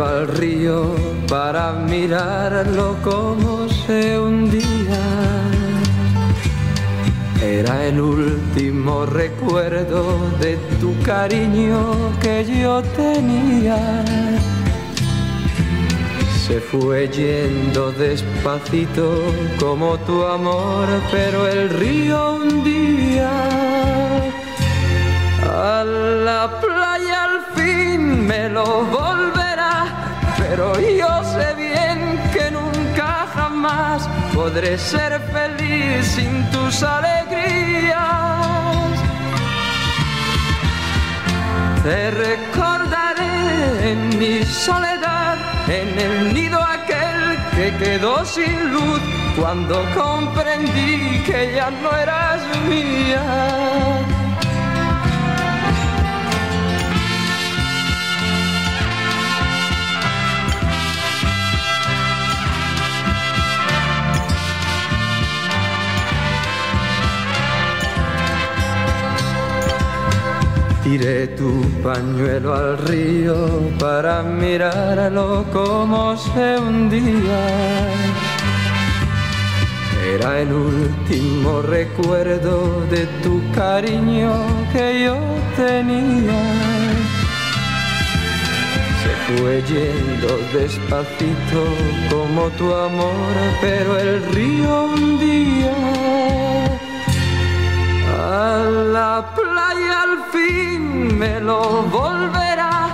Al río para mirarlo como se hundía. Era el último recuerdo de tu cariño que yo tenía. Se fue yendo despacito como tu amor, pero el río hundía a la playa al fin me lo volverá, yo sé bien que nunca jamás podré ser feliz sin tus alegrías. Te recordaré en mi soledad, en el nido aquel que quedó sin luz cuando comprendí que ya no eras mía. Tiré tu pañuelo al río para mirarlo como se hundía. Era el último recuerdo de tu cariño que yo tenía. Se fue yendo despacito como tu amor, pero el río hundía la playa al fin me lo volverá,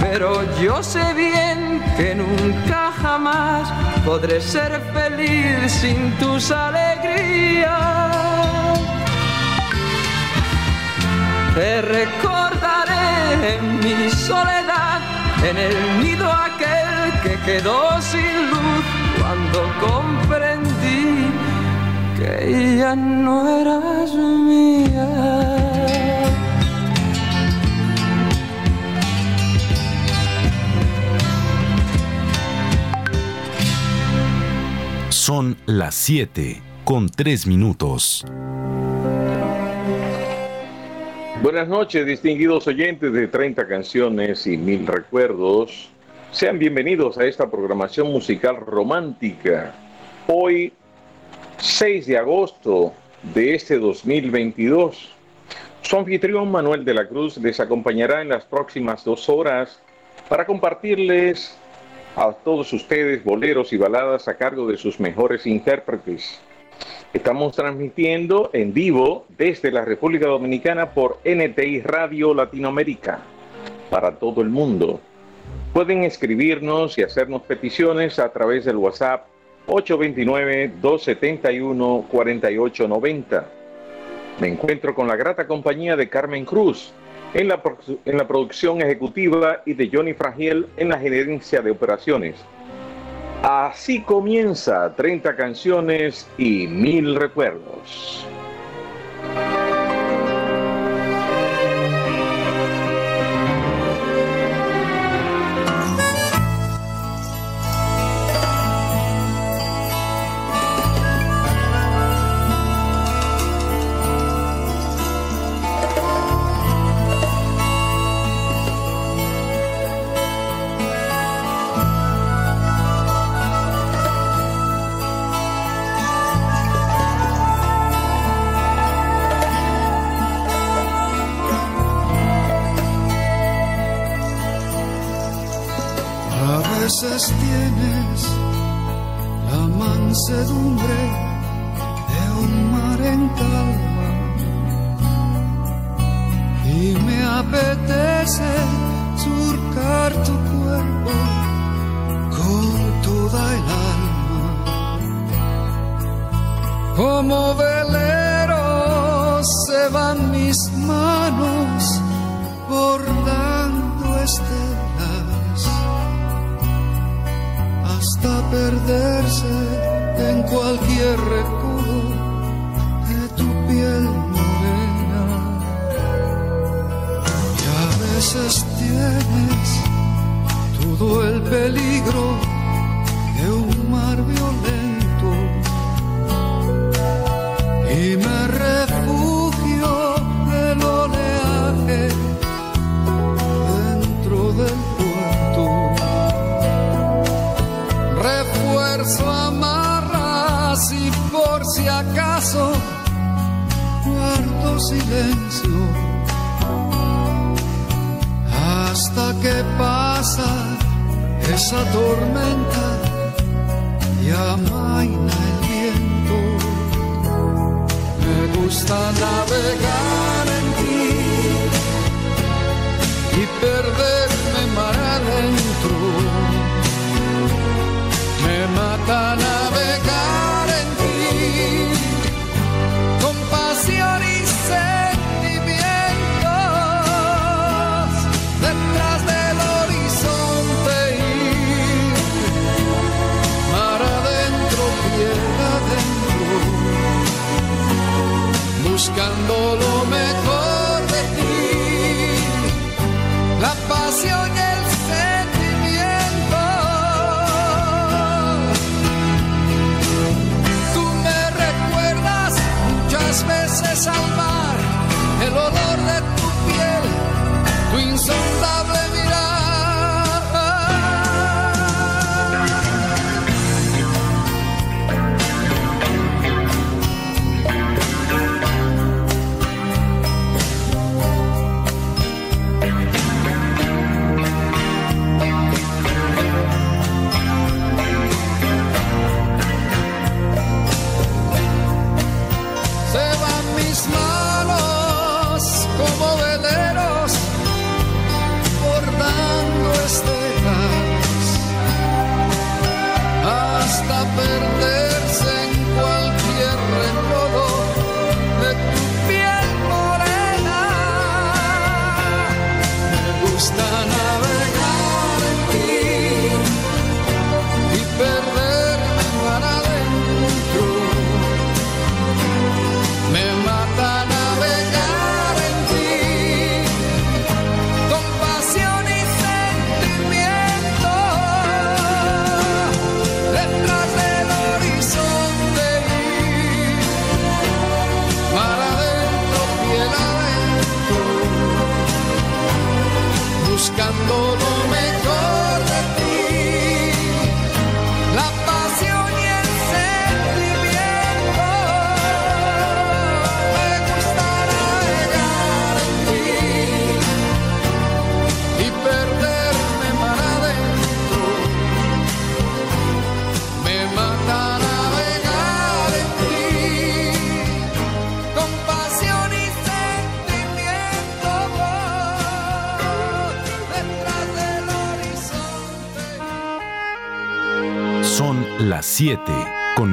pero yo sé bien que nunca jamás podré ser feliz sin tus alegrías. Te recordaré en mi soledad, en el nido aquel que quedó sin luz cuando comprendí que ya no eras mía. Son las 7 con 3 minutos. Buenas noches, distinguidos oyentes de 30 canciones y mil recuerdos. Sean bienvenidos a esta programación musical romántica. Hoy 6 de agosto de este 2022. Su anfitrión Manuel de la Cruz les acompañará en las próximas dos horas para compartirles a todos ustedes boleros y baladas a cargo de sus mejores intérpretes. Estamos transmitiendo en vivo desde la República Dominicana por NTI Radio Latinoamérica para todo el mundo. Pueden escribirnos y hacernos peticiones a través del WhatsApp 829-271-4890. Me encuentro con la grata compañía de Carmen Cruz en la, en la producción ejecutiva y de Johnny Fragiel en la gerencia de operaciones. Así comienza 30 canciones y mil recuerdos.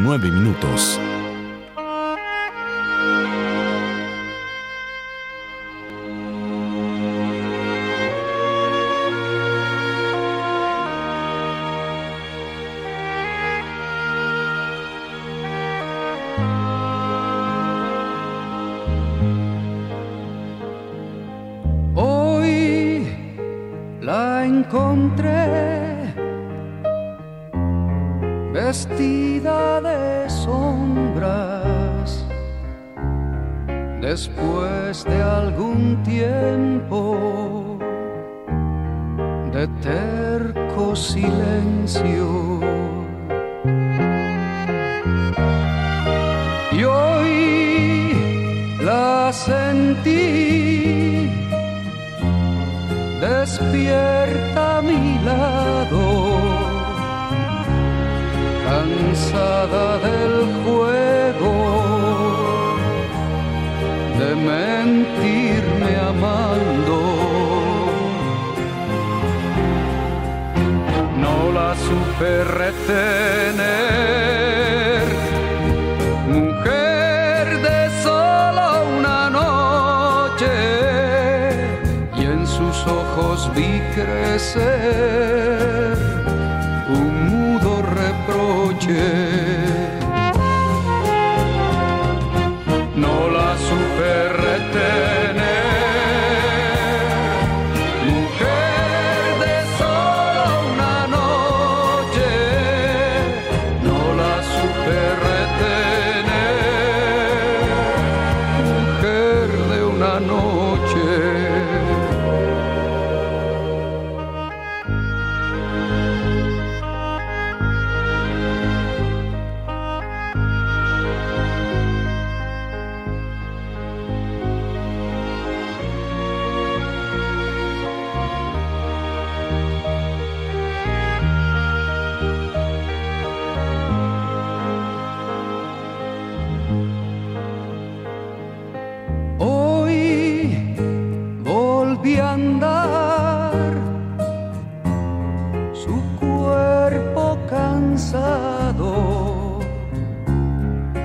9 minutos.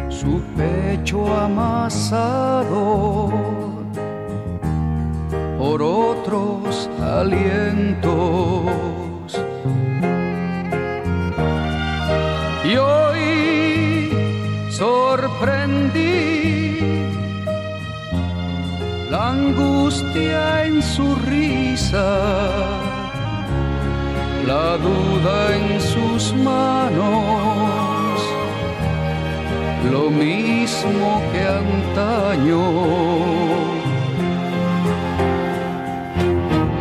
su pecho amasado por otros alientos. Y hoy sorprendí la angustia en su risa la duda en sus manos, lo mismo que antaño.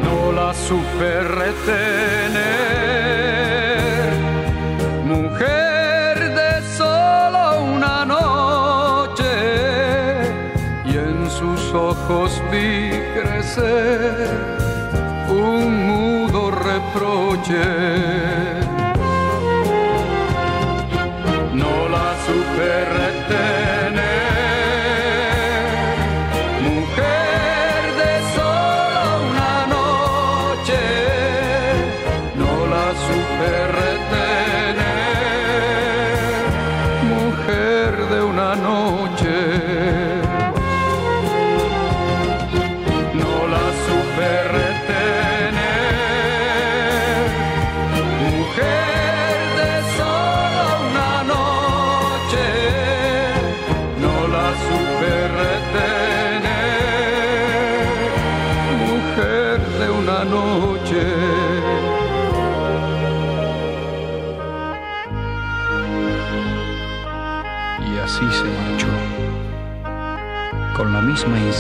No la supe retener, mujer de solo una noche, y en sus ojos vi crecer un prođe.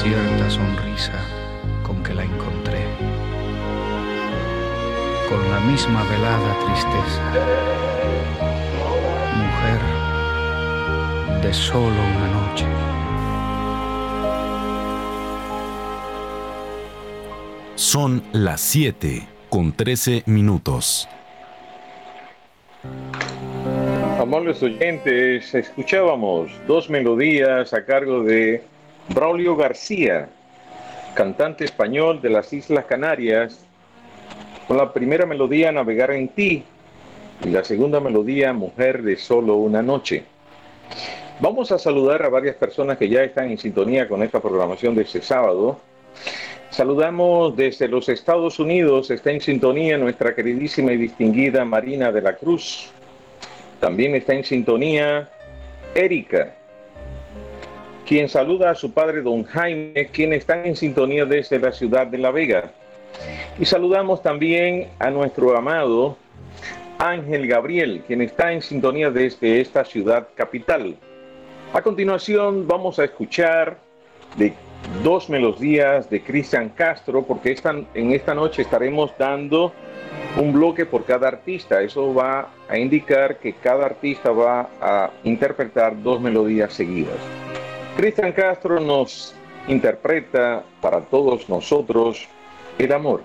Incierta sonrisa con que la encontré, con la misma velada tristeza. Mujer de solo una noche. Son las 7 con 13 minutos. Amables oyentes, escuchábamos dos melodías a cargo de Braulio García, cantante español de las Islas Canarias, con la primera melodía Navegar en ti y la segunda melodía Mujer de solo una noche. Vamos a saludar a varias personas que ya están en sintonía con esta programación de este sábado. Saludamos desde los Estados Unidos, está en sintonía nuestra queridísima y distinguida Marina de la Cruz. También está en sintonía Erika, quien saluda a su padre don Jaime, quien está en sintonía desde la ciudad de La Vega. Y saludamos también a nuestro amado Ángel Gabriel, quien está en sintonía desde esta ciudad capital. A continuación vamos a escuchar de dos melodías de Cristian Castro, porque esta, en esta noche estaremos dando un bloque por cada artista. Eso va a indicar que cada artista va a interpretar dos melodías seguidas. Cristian Castro nos interpreta para todos nosotros el amor.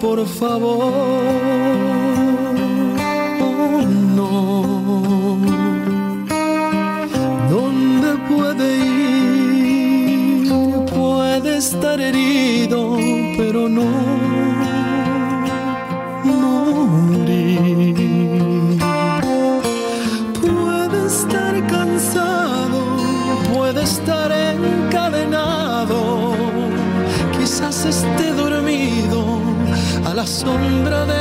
Por favor. Oh, no. ¿Dónde puede ir? Puede estar herido, pero no la sombra de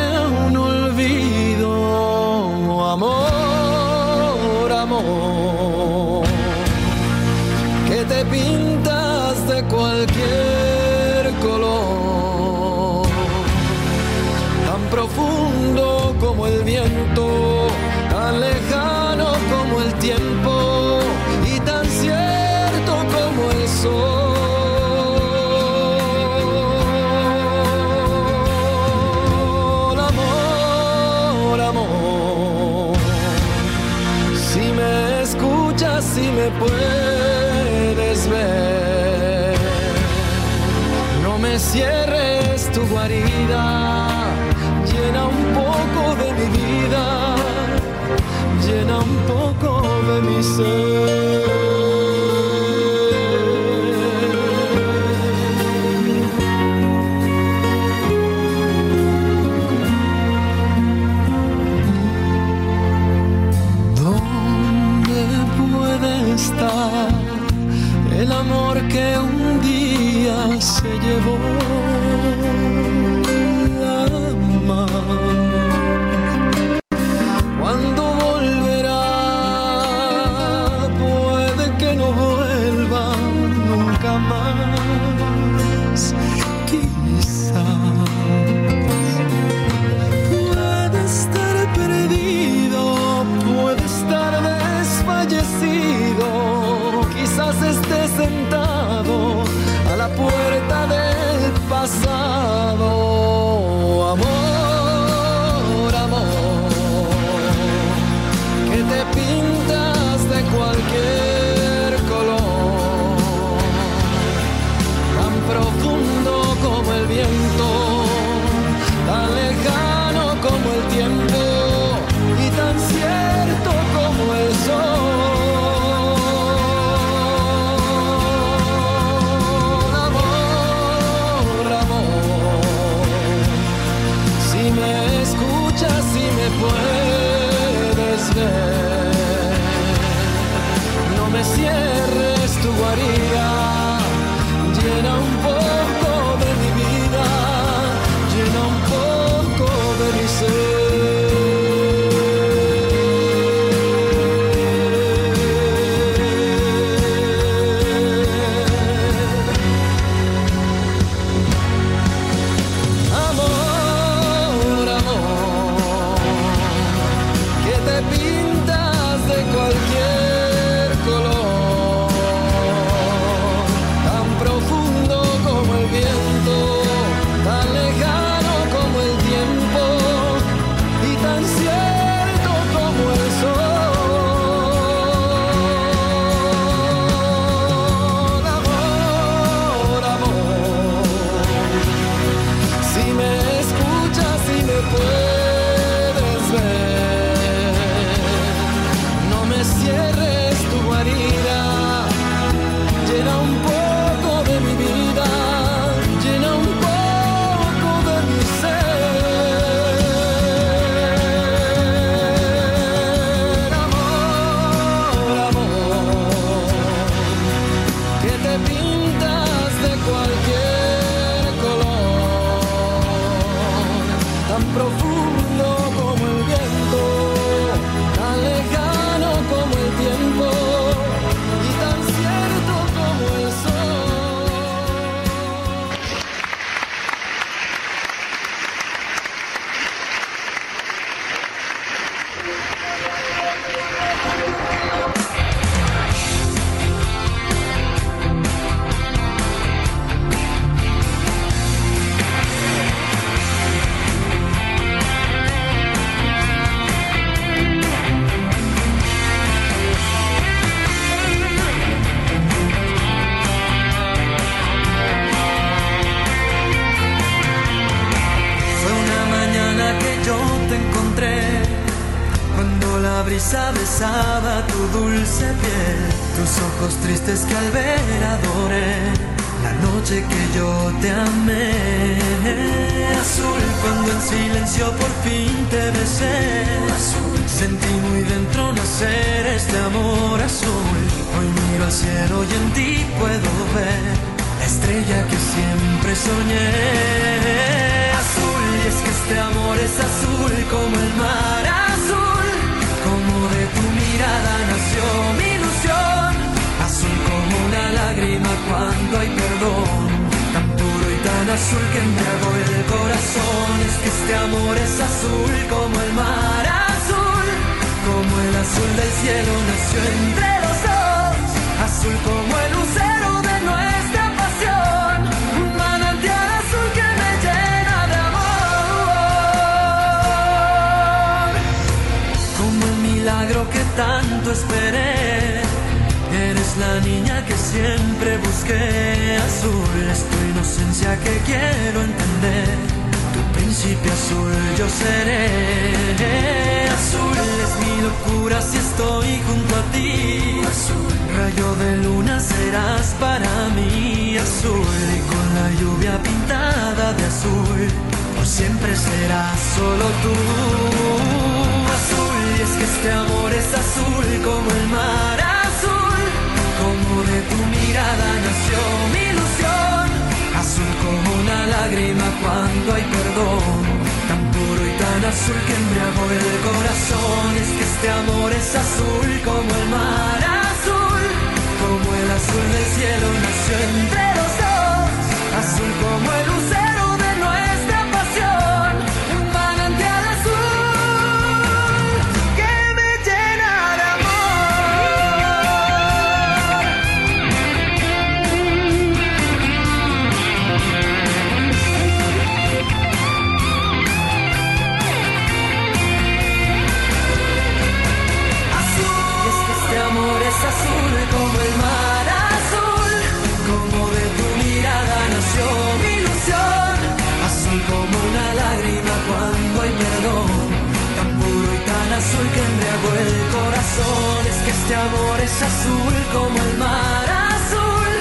este amor es azul como el mar azul,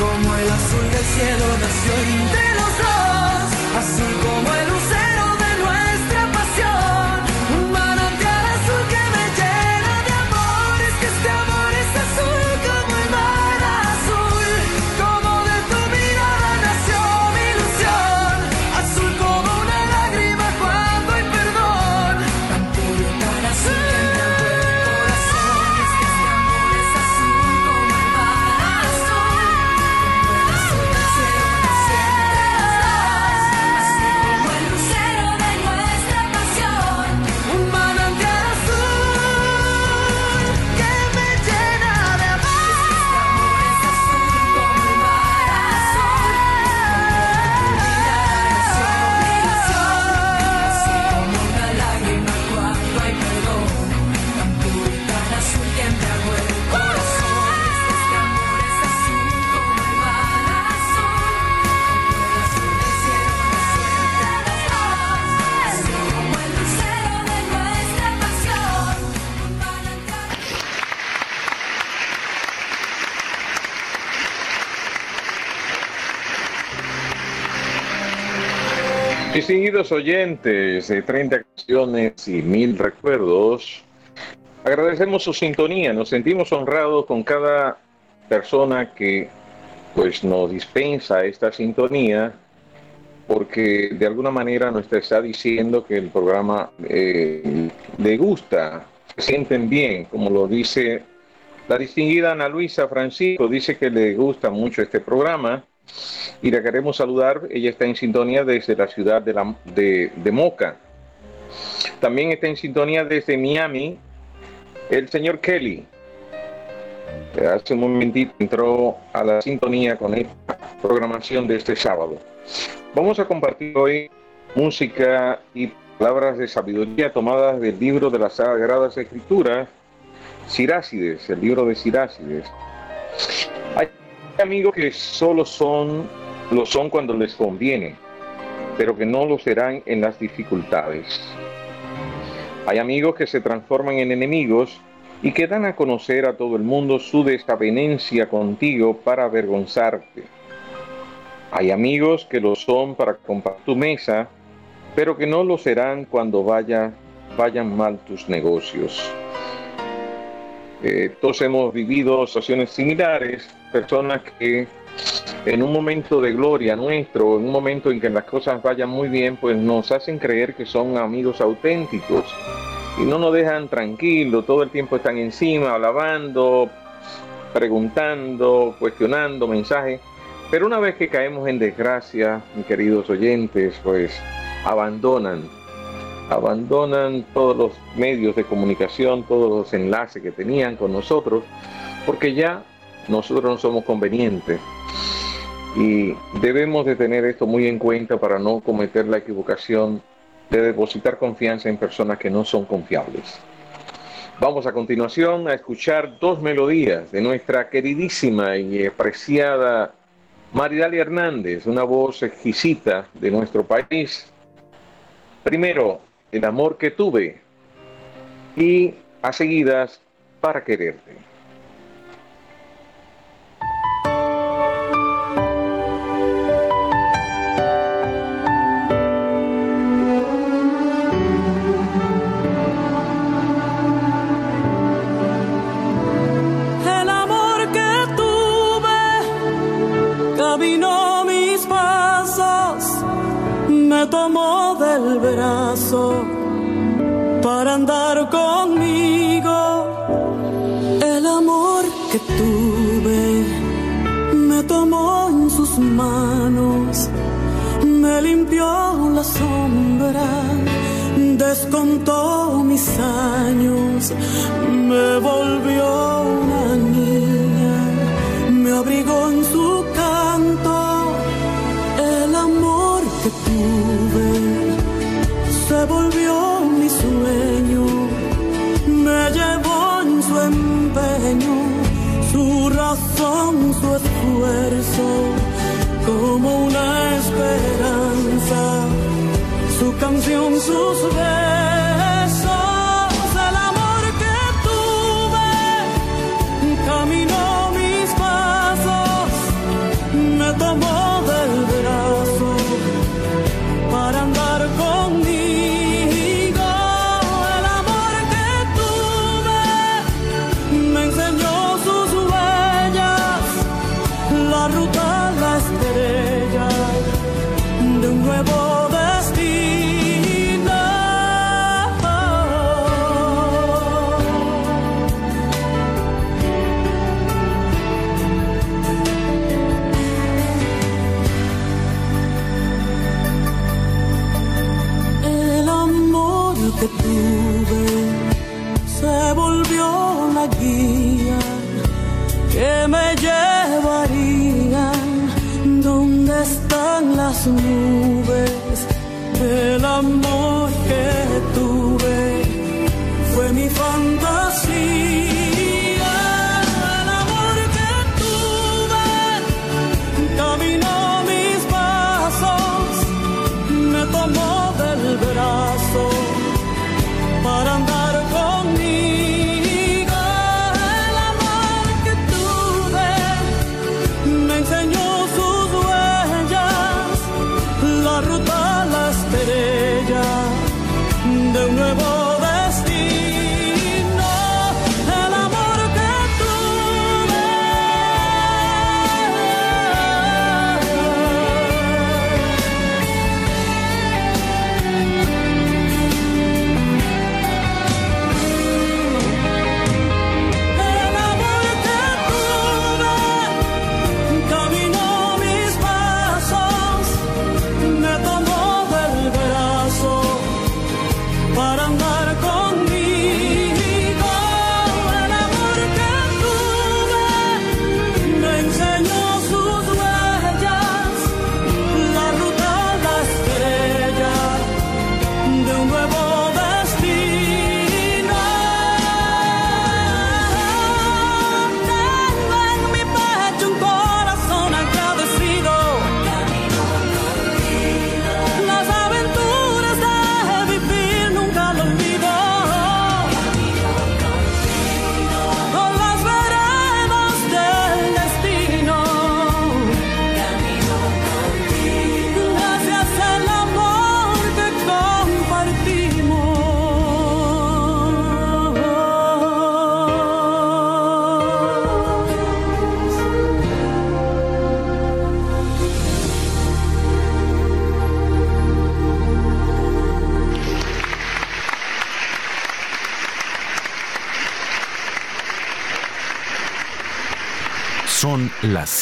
como el azul del cielo nació Distinguidos oyentes de 30 canciones y mil recuerdos, agradecemos su sintonía, nos sentimos honrados con cada persona que pues nos dispensa esta sintonía porque de alguna manera nos está diciendo que el programa eh, le gusta, se sienten bien, como lo dice la distinguida Ana Luisa Francisco, dice que le gusta mucho este programa y la queremos saludar. Ella está en sintonía desde la ciudad de, la, de, Moca. También está en sintonía desde Miami el señor Kelly. Hace un momentito entró a la sintonía con esta programación de este sábado. Vamos a compartir hoy música y palabras de sabiduría tomadas del libro de las Sagradas Escrituras, Sirácides, el libro de Sirácides. Hay amigos que solo son, lo son cuando les conviene, pero que no lo serán en las dificultades. Hay amigos que se transforman en enemigos y que dan a conocer a todo el mundo su desavenencia contigo para avergonzarte. Hay amigos que lo son para compartir tu mesa, pero que no lo serán cuando vaya, vayan mal tus negocios. Eh, todos hemos vivido situaciones similares, personas que en un momento de gloria nuestro, en un momento en que las cosas vayan muy bien, pues nos hacen creer que son amigos auténticos y no nos dejan tranquilos, todo el tiempo están encima, alabando, preguntando, cuestionando mensajes. Pero una vez que caemos en desgracia, mis queridos oyentes, pues abandonan abandonan todos los medios de comunicación, todos los enlaces que tenían con nosotros, porque ya nosotros no somos convenientes. Y debemos de tener esto muy en cuenta para no cometer la equivocación de depositar confianza en personas que no son confiables. Vamos a continuación a escuchar dos melodías de nuestra queridísima y apreciada Maridalia Hernández, una voz exquisita de nuestro país. Primero, El amor que tuve y a seguidas, Para quererte. Sus manos, me limpió la sombra, descontó mis años, me volvió una niña, me abrigó en su canto. El amor que tuve se volvió mi sueño, me llevó en su empeño, su razón, su esfuerzo, como una esperanza, su canción, sus besos, están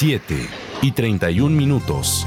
7 y 31 minutos.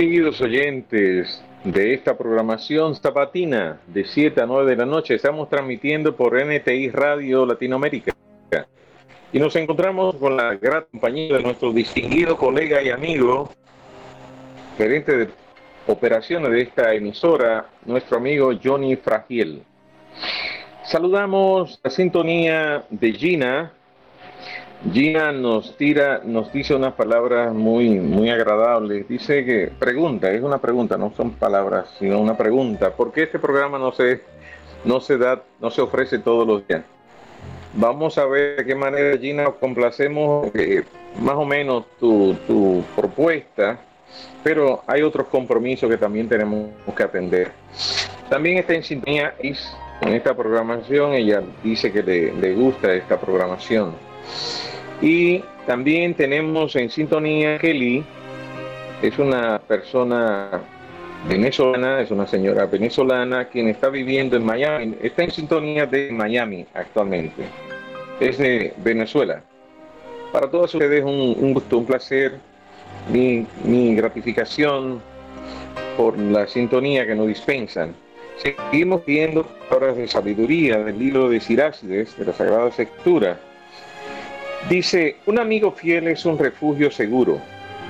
Distinguidos oyentes de esta programación zapatina de 7 a 9 de la noche, estamos transmitiendo por NTI Radio Latinoamérica. Y nos encontramos con la gran compañía de nuestro distinguido colega y amigo, gerente de operaciones de esta emisora, nuestro amigo Johnny Fragiel. Saludamos la sintonía de Gina, Gina nos tira, nos dice unas palabras muy, muy agradables. Dice que pregunta, es una pregunta, no son palabras, sino una pregunta. ¿Por qué este programa no se, no se da, no se ofrece todos los días? Vamos a ver de qué manera, Gina, complacemos eh, más o menos tu, tu propuesta, pero hay otros compromisos que también tenemos que atender. También está en sintonía en esta programación, ella dice que le, le gusta esta programación. Y también tenemos en sintonía Kelly, es una persona venezolana, es una señora venezolana quien está viviendo en Miami, está en sintonía de Miami actualmente, es de Venezuela. Para todos ustedes un, gusto, un placer, mi, gratificación por la sintonía que nos dispensan. Seguimos viendo palabras de sabiduría del libro de Sirácides, de la Sagrada Escritura Dice, un amigo fiel es un refugio seguro.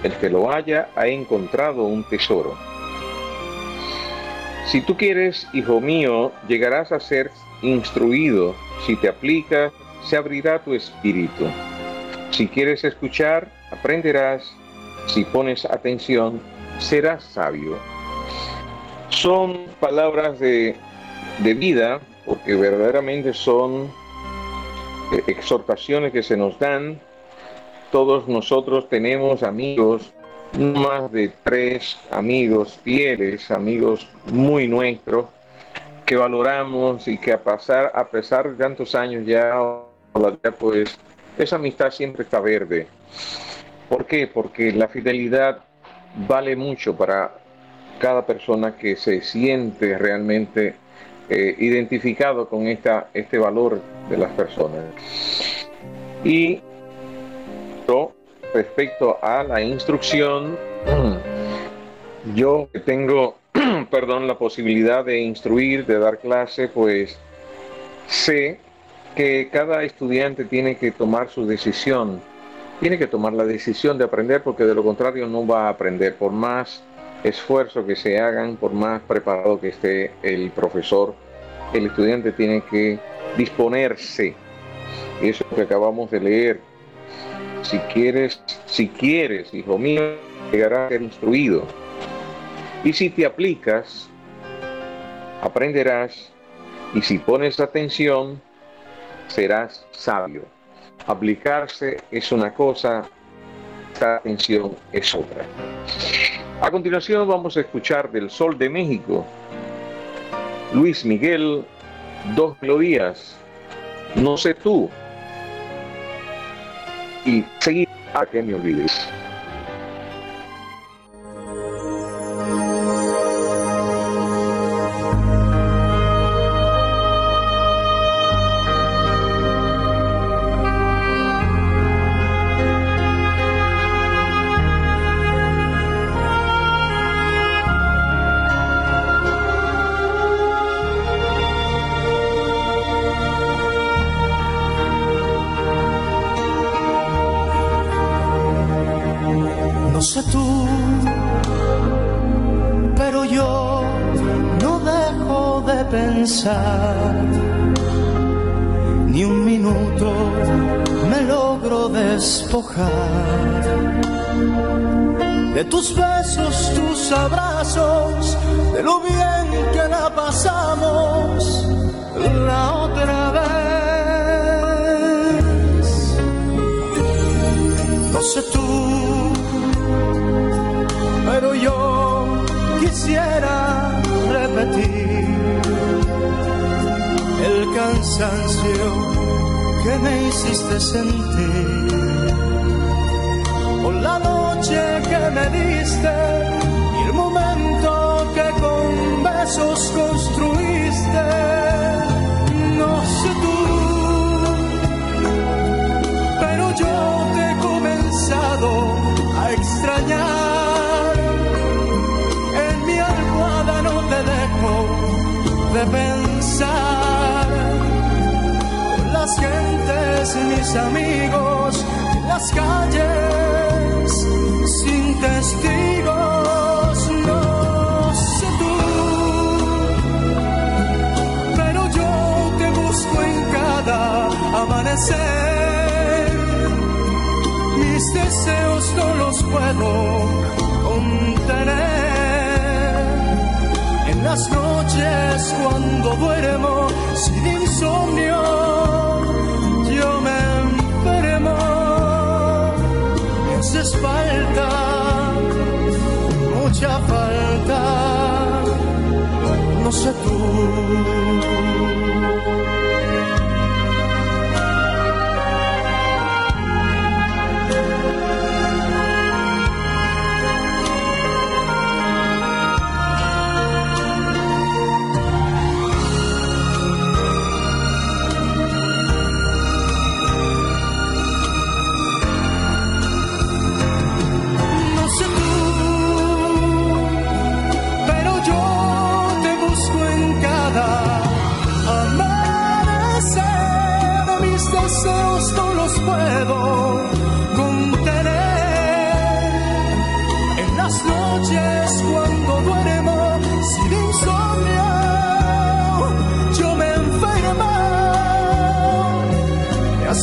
El que lo haya ha encontrado un tesoro. Si tú quieres, hijo mío, llegarás a ser instruido si te aplicas, se abrirá tu espíritu. Si quieres escuchar, aprenderás. Si pones atención, serás sabio. Son palabras de, de vida, porque verdaderamente son exhortaciones que se nos dan. Todos nosotros tenemos amigos, más de tres amigos fieles, amigos muy nuestros, que valoramos y que a, pasar, a pesar de tantos años ya, pues esa amistad siempre está verde. ¿Por qué? Porque la fidelidad vale mucho para cada persona que se siente realmente eh, identificado con esta, este valor de las personas. Y respecto a la instrucción, yo tengo, perdón, la posibilidad de instruir, de dar clase, pues sé que cada estudiante tiene que tomar su decisión, tiene que tomar la decisión de aprender porque de lo contrario no va a aprender por más esfuerzo que se hagan, por más preparado que esté el profesor, el estudiante tiene que disponerse. Eso que acabamos de leer. Si quieres, si quieres, hijo mío, llegarás a ser instruido. Y si te aplicas, aprenderás. Y si pones atención, serás sabio. Aplicarse es una cosa, esta atención es otra. A continuación vamos a escuchar del Sol de México, Luis Miguel, dos melodías, No sé tú, y seguir a que me olvides.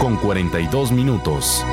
con 42 minutos.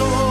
soul.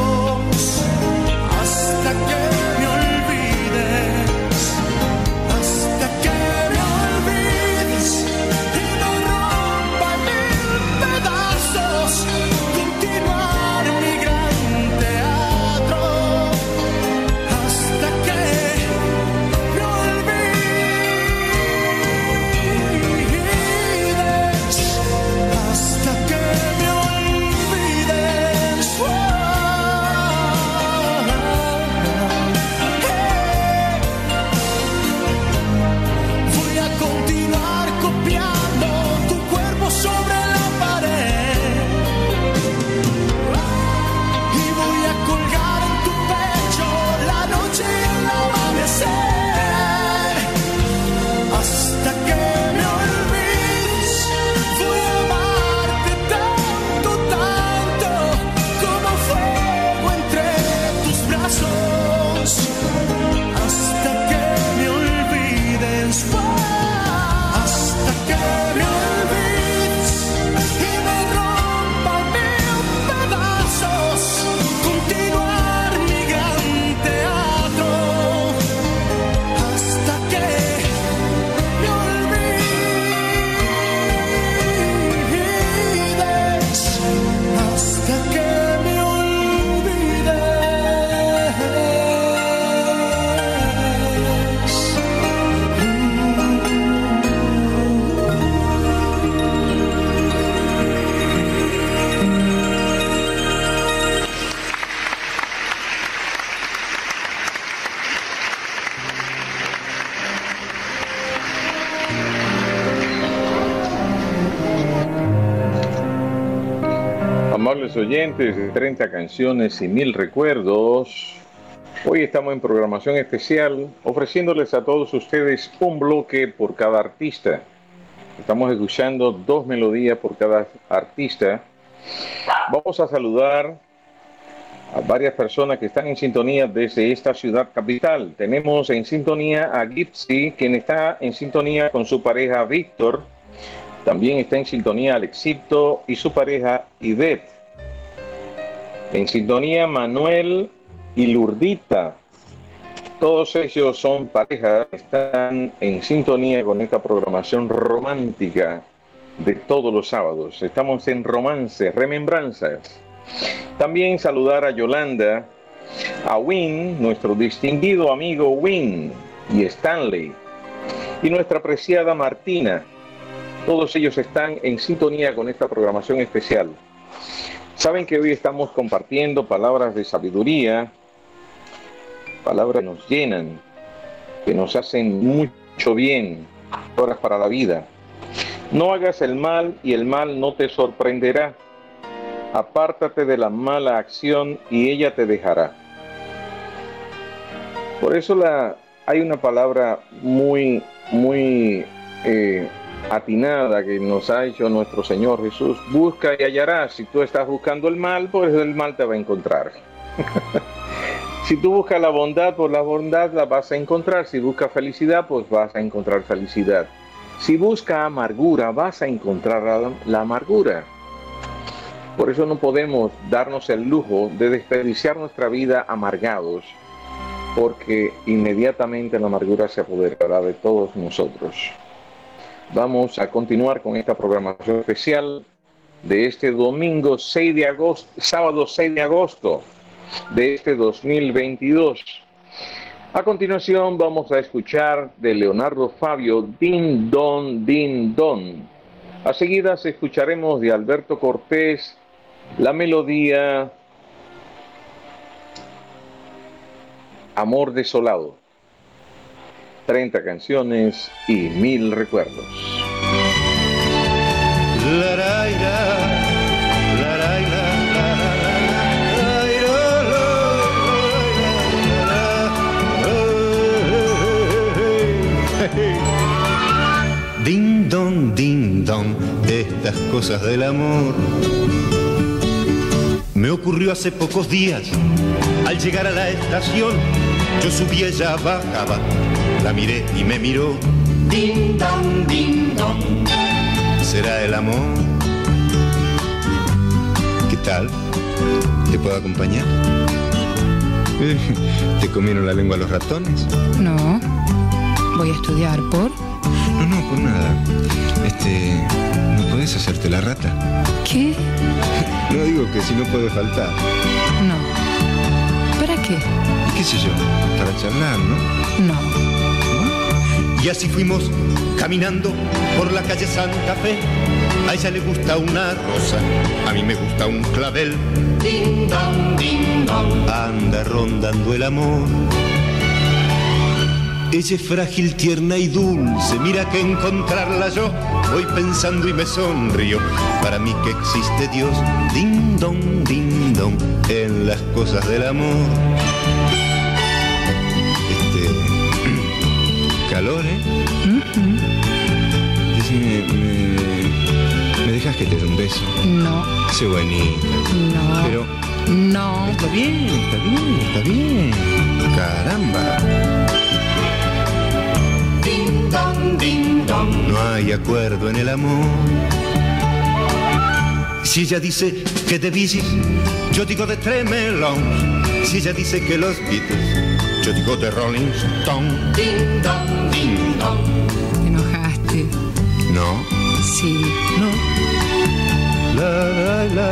Oyentes de 30 canciones y mil recuerdos, hoy estamos en programación especial ofreciéndoles a todos ustedes un bloque por cada artista. Estamos escuchando dos melodías por cada artista. Vamos a saludar a varias personas que están en sintonía desde esta ciudad capital. Tenemos en sintonía a Gipsy, quien está en sintonía con su pareja Víctor. También está en sintonía Alexito y su pareja Ivette. En sintonía Manuel y Lurdita. Todos ellos son parejas, están en sintonía con esta programación romántica de todos los sábados. Estamos en romance, remembranzas. También saludar a Yolanda, a Win, nuestro distinguido amigo Win y Stanley, y nuestra apreciada Martina. Todos ellos están en sintonía con esta programación especial. Saben que hoy estamos compartiendo palabras de sabiduría, palabras que nos llenan, que nos hacen mucho bien, horas para la vida. No hagas el mal y el mal no te sorprenderá apártate de la mala acción y ella te dejará. Por eso la, hay una palabra muy, muy eh, atinada que nos ha hecho nuestro Señor Jesús. Busca y hallarás. Si tú estás buscando el mal, pues el mal te va a encontrar. si tú buscas la bondad, pues la bondad la vas a encontrar. Si buscas felicidad, pues vas a encontrar felicidad. Si buscas amargura, vas a encontrar la amargura. Por eso no podemos darnos el lujo de desperdiciar nuestra vida amargados, porque inmediatamente la amargura se apoderará de todos nosotros. Vamos a continuar con esta programación especial de este domingo 6 de agosto, sábado 6 de agosto de este 2022. A continuación vamos a escuchar de Leonardo Fabio Din Don Din Don. A seguidas escucharemos de Alberto Cortés la melodía Amor desolado. 30 canciones y mil recuerdos. Ding dong, ding dong, estas cosas del amor me ocurrió hace pocos días, al llegar a la estación, yo subí, ella bajaba, la miré y me miró. Ding dong, ding dong. ¿Será el amor? ¿Qué tal? ¿Te puedo acompañar? ¿Te comieron la lengua los ratones? No. Voy a estudiar por. No, no, por nada. Este. ¿No puedes hacerte la rata? ¿Qué? No digo que si no puede faltar. No. ¿Para qué? ¿Qué sé yo? Para charlar, ¿no? No. Y así fuimos caminando por la calle Santa Fe. A ella le gusta una rosa, a mí me gusta un clavel. Ding dong. Anda rondando el amor. Ella es frágil, tierna y dulce, mira que encontrarla yo voy pensando y me sonrío. Para mí que existe Dios, ding dong, ding dong, en las cosas del amor. Calor, ¿eh? Decime, me, me dejas que te dé un beso? No. Sé bonita. No. Pero No. está bien, está bien, está bien. Caramba. Ding dong, ding dong. No hay acuerdo en el amor. Si ella dice que de bicis, yo digo de Tremelón. Si ella dice que los Beatles, yo digo de Rolling Stone. Ding dong. Te enojaste. No, Sí. no. La, la, la.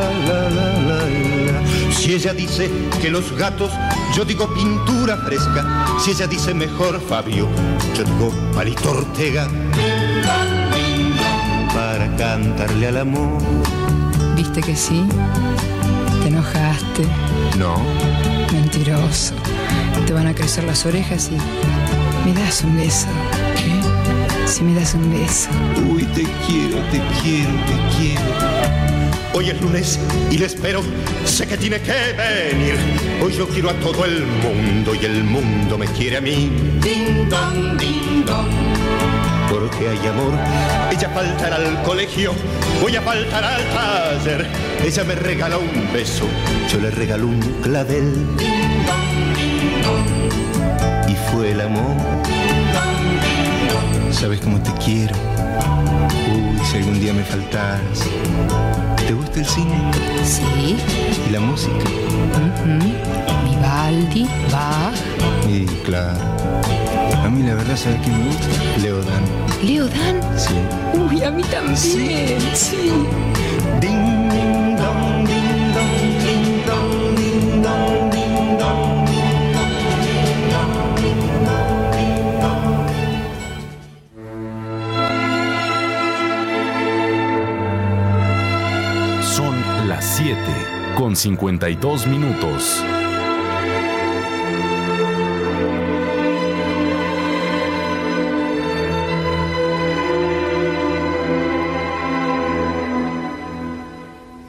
Si ella dice que los gatos, yo digo pintura fresca. Si ella dice mejor Fabio, yo digo Palito Ortega. Para cantarle al amor. ¿Viste que sí? Te enojaste. No, Mentiroso. Te van a crecer las orejas y. ¿Me das un beso? ¿Qué? Si me das un beso. Uy, te quiero, te quiero, te quiero. Hoy es lunes y le espero, sé que tiene que venir. Hoy yo quiero a todo el mundo y el mundo me quiere a mí. Ding dong, ding dong. Porque hay amor, ella faltará al colegio, voy a faltar al taller. Ella me regala un beso, yo le regalo un clavel. Ding dong, ding dong. Y fue el amor. Sabes cómo te quiero. Uy, si algún día me faltas. ¿Te gusta el cine? Sí. ¿Y la música? ujú. Vivaldi, Bach, Y claro. A mí la verdad, ¿sabes qué me gusta? Leodan. Leo Dan. Sí. Uy, a mí también. Sí. Ding con 52 minutos.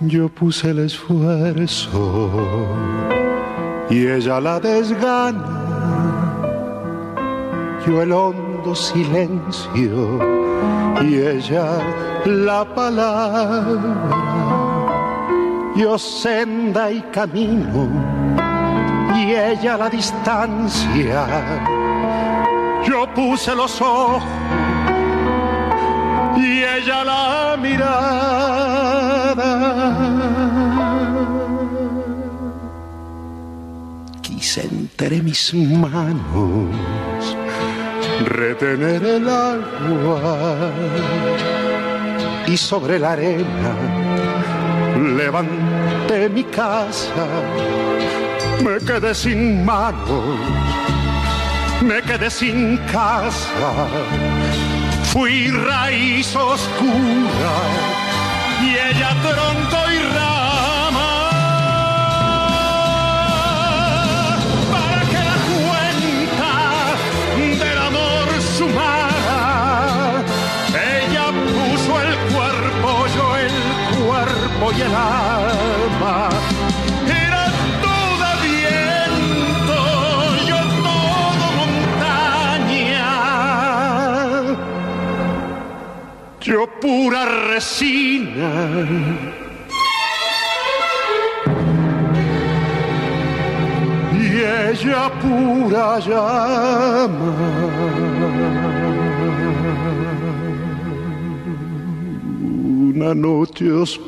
Yo puse el esfuerzo y ella la desgana. Yo el hondo silencio y ella la palabra. Yo y camino y ella la distancia. Yo puse los ojos y ella la mirada. Quise entre mis manos retener el agua y sobre la arena levanté mi casa. Me quedé sin manos, me quedé sin casa. Fui raíz oscura y ella tronco y rama. Y el alma. Era toda viento, yo todo montaña. Yo pura resina. Y ella pura llama. Una noche oscura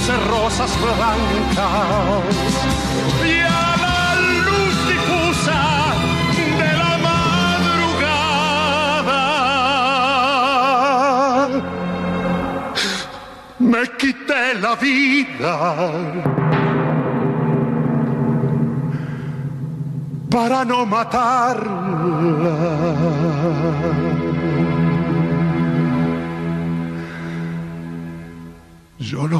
puse rosas blancas y a la luz difusa de la madrugada me quité la vida para no matarla. Yo lo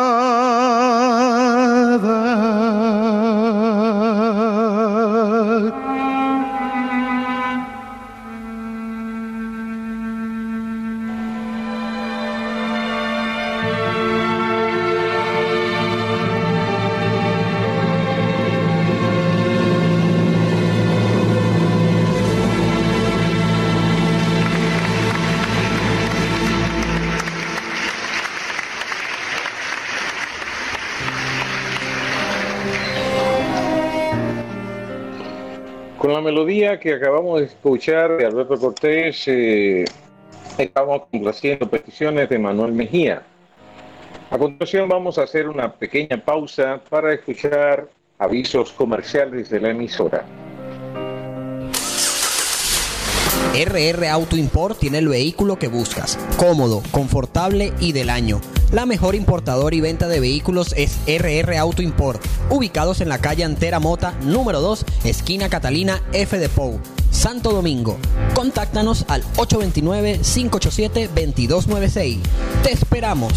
Que acabamos de escuchar de Alberto Cortés, eh, estamos complaciendo peticiones de Manuel Mejía. A continuación vamos a hacer una pequeña pausa para escuchar avisos comerciales de la emisora. RR Auto Import tiene el vehículo que buscas, cómodo, confortable y del año. La mejor importadora y venta de vehículos es RR Auto Import, ubicados en la calle Antera Mota, número 2, esquina Catalina F de Pou, Santo Domingo. Contáctanos al 829-587-2296. Te esperamos.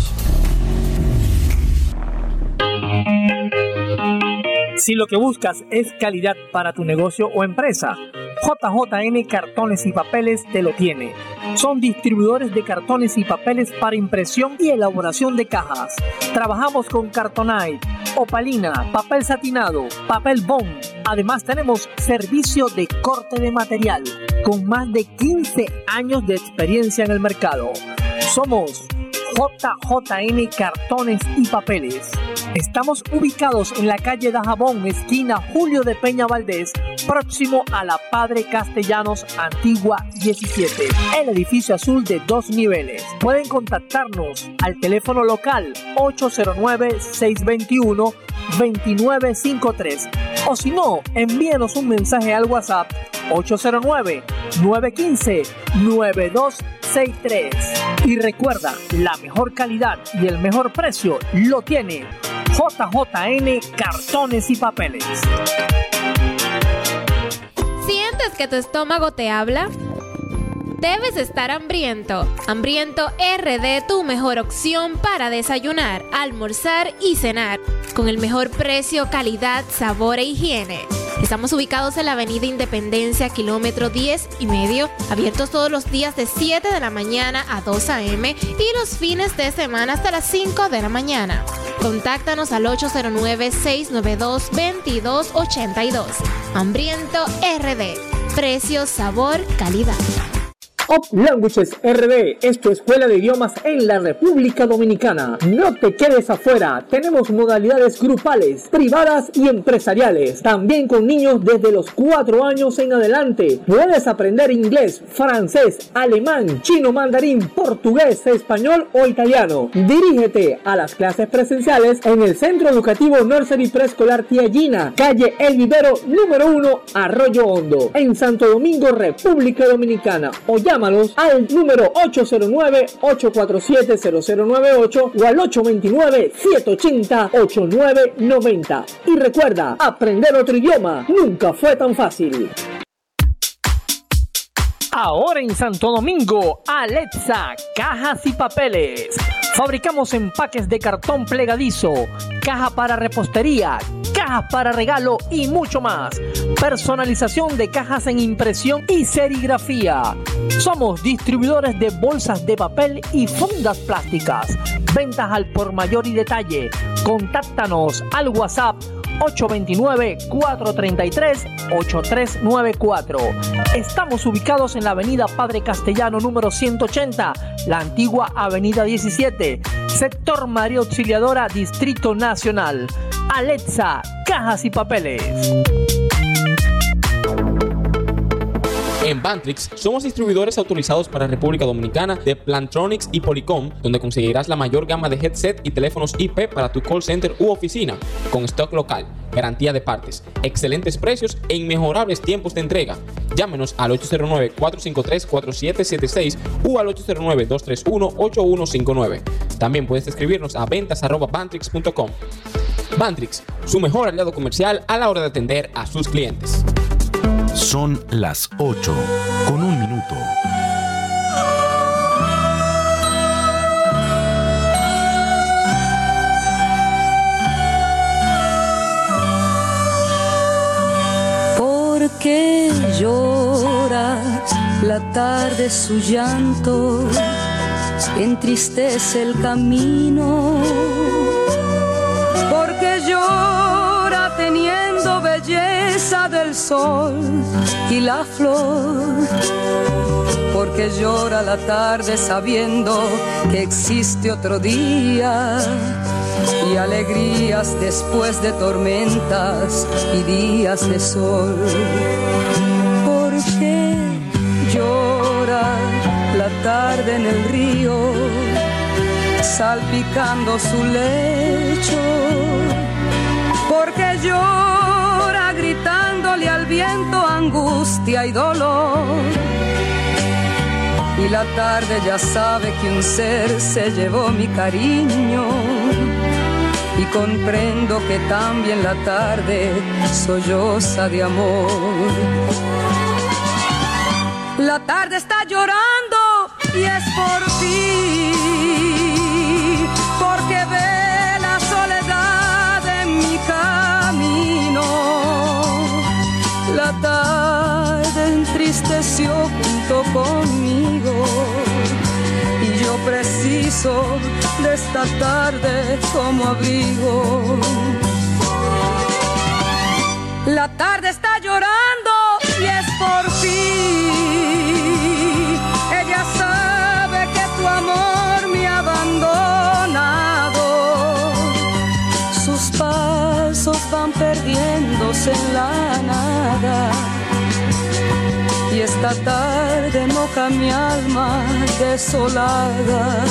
Si lo que buscas es calidad para tu negocio o empresa, JJN Cartones y Papeles te lo tiene. Son distribuidores de cartones y papeles para impresión y elaboración de cajas. Trabajamos con Cartonite, opalina, papel satinado, papel bond. Además tenemos servicio de corte de material con más de 15 años de experiencia en el mercado. Somos JJN Cartones y Papeles. Estamos ubicados en la calle Dajabón, esquina Julio de Peña Valdés, próximo a la Padre Castellanos Antigua 17, el edificio azul de dos niveles. Pueden contactarnos al teléfono local 809-621-2953 o si no, envíenos un mensaje al WhatsApp 809-915-9263. Y recuerda, la mejor calidad y el mejor precio lo tiene JJN Cartones y Papeles. ¿Sientes que tu estómago te habla? Debes estar hambriento. Hambriento RD, tu mejor opción para desayunar, almorzar y cenar. Con el mejor precio, calidad, sabor e higiene. Estamos ubicados en la Avenida Independencia, kilómetro 10 y medio, abiertos todos los días de 7 de la mañana a 2 a.m. y los fines de semana hasta las 5 de la mañana. Contáctanos al 809-692-2282. Hambriento RD. Precio, sabor, calidad. Languages RD es tu escuela de idiomas en la República Dominicana. No te quedes afuera. Tenemos modalidades grupales, privadas y empresariales. También con niños desde los 4 años en adelante. Puedes aprender inglés, francés, alemán, chino, mandarín, portugués, español o italiano. Dirígete a las clases presenciales en el Centro Educativo Nursery Preescolar Tiallina, calle El Vivero número 1, Arroyo Hondo, en Santo Domingo, República Dominicana. O ya al número 809-847-0098 o al 829-780-8990. Y recuerda, aprender otro idioma nunca fue tan fácil. Ahora en Santo Domingo, Alexa, cajas y papeles. Fabricamos empaques de cartón plegadizo, caja para repostería, cajas para regalo y mucho más. Personalización de cajas en impresión y serigrafía. Somos distribuidores de bolsas de papel y fundas plásticas. Ventas al por mayor y detalle. Contáctanos al WhatsApp 829-433-8394. Estamos ubicados en la avenida Padre Castellano número 180, la antigua avenida 17, sector María Auxiliadora, Distrito Nacional. Alexa, cajas y papeles. En Bantrix somos distribuidores autorizados para República Dominicana de Plantronics y Polycom, donde conseguirás la mayor gama de headset y teléfonos IP para tu call center u oficina, con stock local, garantía de partes, excelentes precios e inmejorables tiempos de entrega. Llámenos al 809-453-4776 o al 809-231-8159. También puedes escribirnos a ventas.bantrix.com. Bantrix, su mejor aliado comercial a la hora de atender a sus clientes. Son las 8 con un minuto. ¿Por qué llora la tarde su llanto? Entristece el camino. Del sol y la flor. Porque llora la tarde sabiendo que existe otro día y alegrías después de tormentas y días de sol. Porque llora la tarde en el río, salpicando su lecho. Porque llora al viento angustia y dolor. Y la tarde ya sabe que un ser se llevó mi cariño y comprendo que también la tarde solloza de amor. La tarde está llorando y es por ti, conmigo y yo preciso de esta tarde como abrigo. La tarde está llorando y es por ti. Ella sabe que tu amor me ha abandonado. Sus pasos van perdiéndose en la nada. Y esta tarde moja mi alma desolada.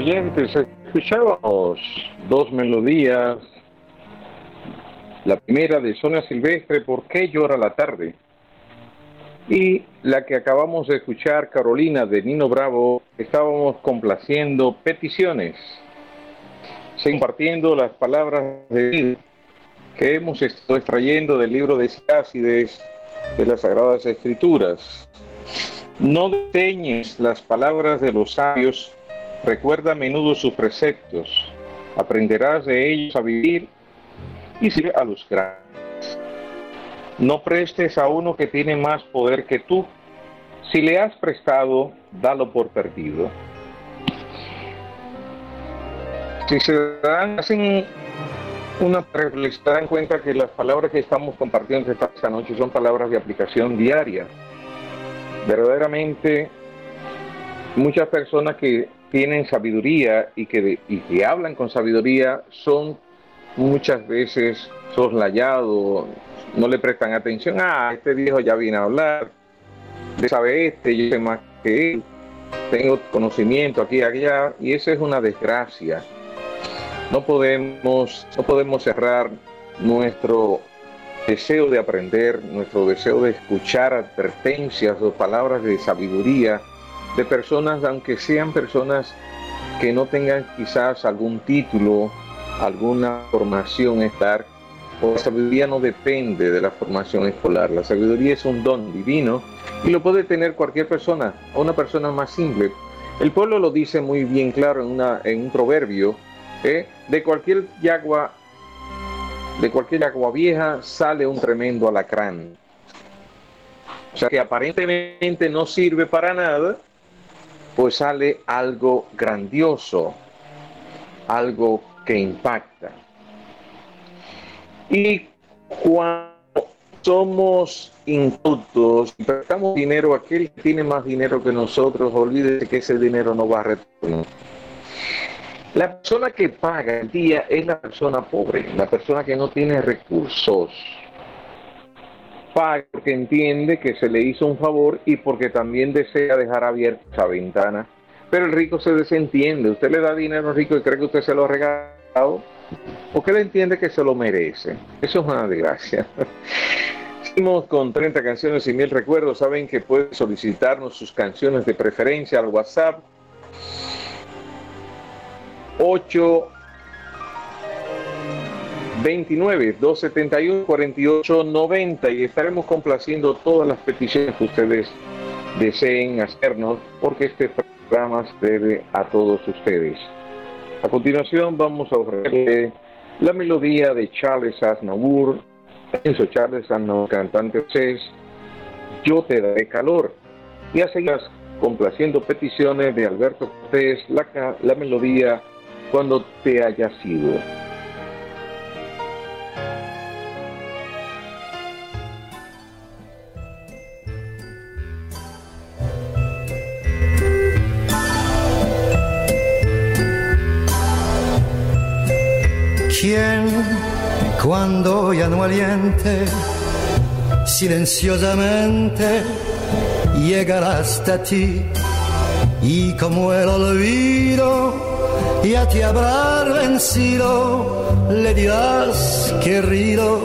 Oyentes, escuchábamos dos melodías. La primera de Sonia Silvestre, ¿Por qué llora la tarde? Y la que acabamos de escuchar, Carolina de Nino Bravo, estábamos complaciendo peticiones, compartiendo las palabras de vida que hemos estado extrayendo del libro de Siácides de las Sagradas Escrituras. No deteñes las palabras de los sabios, recuerda a menudo sus preceptos, aprenderás de ellos a vivir y sirve a los grandes. No prestes a uno que tiene más poder que tú. Si le has prestado, dalo por perdido. Si se dan, hacen una reflexión, dan cuenta que las palabras que estamos compartiendo esta noche son palabras de aplicación diaria verdaderamente muchas personas que tienen sabiduría y que, y que hablan con sabiduría son muchas veces soslayados, no le prestan atención, ah, este viejo ya viene a hablar, sabe este, yo sé más que él, tengo conocimiento aquí allá, y eso es una desgracia. No podemos, no podemos cerrar nuestro deseo de aprender, nuestro deseo de escuchar advertencias o palabras de sabiduría de personas, aunque sean personas que no tengan quizás algún título, alguna formación estar, o la sabiduría no depende de la formación escolar. La sabiduría es un don divino y lo puede tener cualquier persona, o una persona más simple. El pueblo lo dice muy bien claro en un proverbio, ¿eh? de cualquier yagua de cualquier agua vieja sale un tremendo alacrán. O sea que aparentemente no sirve para nada, pues sale algo grandioso, algo que impacta. Y cuando somos incultos y prestamos dinero a aquel que tiene más dinero que nosotros, olvídese que ese dinero no va a retornar. La persona que paga el día es la persona pobre, la persona que no tiene recursos. Porque entiende que se le hizo un favor y porque también desea dejar abierta esa ventana. Pero el rico se desentiende. Usted le da dinero al rico y cree que usted se lo ha regalado. Porque le entiende que se lo merece. Eso es una desgracia. Seguimos con 30 canciones y mil recuerdos. Saben que pueden solicitarnos sus canciones de preferencia al WhatsApp 8 29 271 48 90 y estaremos complaciendo todas las peticiones que ustedes deseen hacernos porque este programa se debe a todos ustedes. A continuación vamos a ofrecerle la melodía de Charles Aznavour, Enzo Charles Aznavour, cantante es Yo te daré calor y a seguir complaciendo peticiones de Alberto Cortés, la, la melodía cuando te haya sido. Aliente silenciosamente llegará hasta ti y como el olvido ya te habrá vencido, le dirás querido,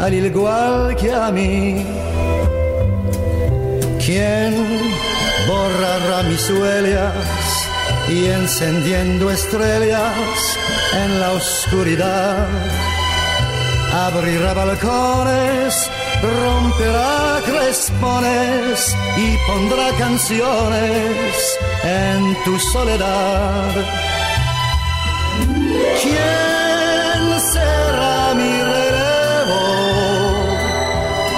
al igual que a mí. ¿Quién borrará mis huellas y encendiendo estrellas en la oscuridad? Abrirá balcones, romperá crespones y pondrá canciones en tu soledad ¿Quién será mi relevo?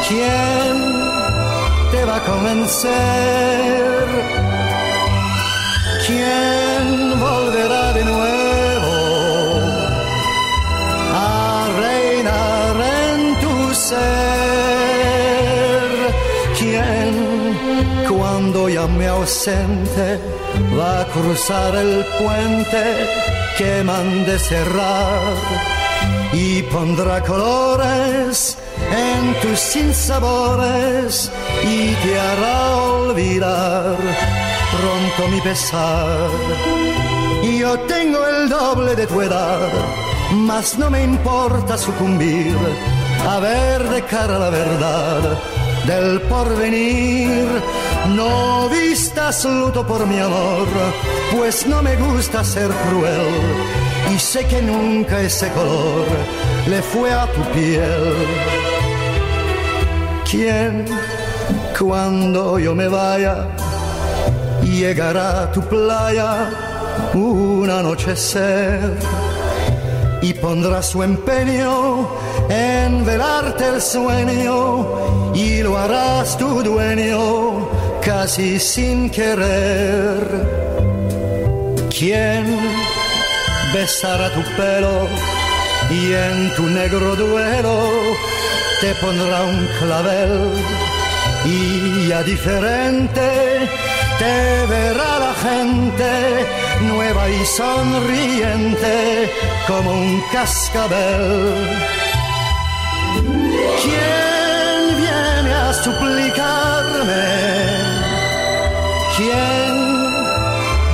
¿Quién te va a convencer? ¿Quién me ausente va a cruzar el puente? que mande cerrar y pondrá colores en tus sinsabores y te hará olvidar pronto mi pesar. Yo tengo el doble de tu edad, mas no me importa sucumbir a ver de cara la verdad del porvenir. No vistas luto por mi amor, pues no me gusta ser cruel. Y sé que nunca ese color le fue a tu piel. ¿Quién, cuando yo me vaya, llegará a tu playa un anochecer y pondrá su empeño en velarte el sueño y lo harás tu dueño casi sin querer. ¿Quién besará tu pelo y en tu negro duelo te pondrá un clavel y ya diferente te verá la gente nueva y sonriente como un cascabel. ¿Quién viene a suplicarme? ¿Quién?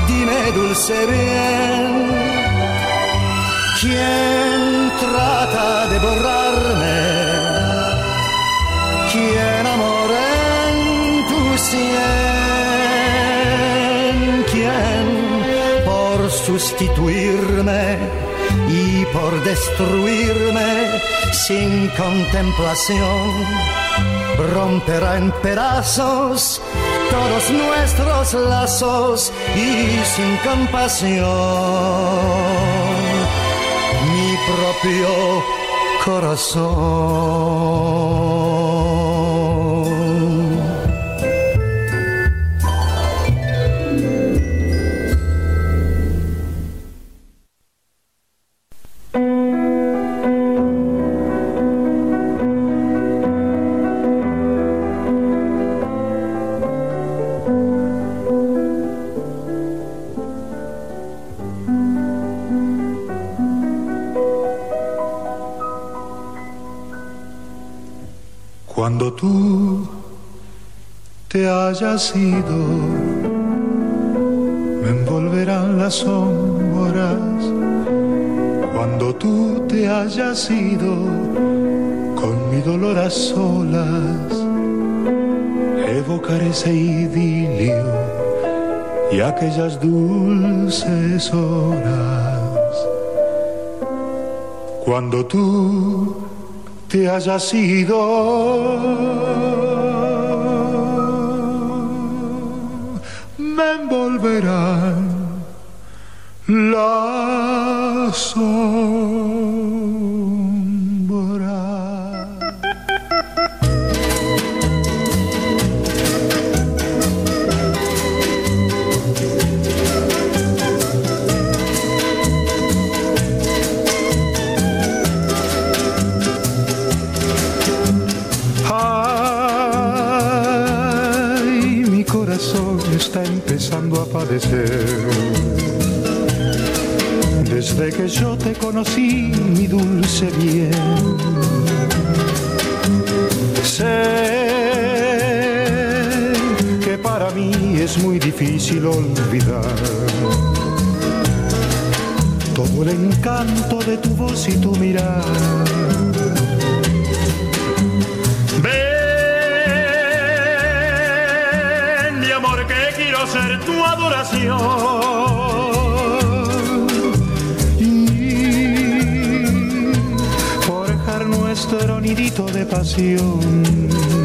Dime dulce bien. ¿Quién trata de borrarme? ¿Quién amor en tu sien? ¿Quién por sustituirme y por destruirme sin contemplación? Romperá en pedazos todos nuestros lazos y sin compasión mi propio corazón. Cuando tú te hayas ido, me envolverán las sombras. Cuando tú te hayas ido, con mi dolor a solas, evocaré ese idilio y aquellas dulces horas. Cuando tú te hayas ido. Me envolverán las. Desde que yo te conocí, mi dulce bien. Sé que para mí es muy difícil olvidar todo el encanto de tu voz y tu mirada. Quiero ser tu adoración. Y forjar nuestro nidito de pasión.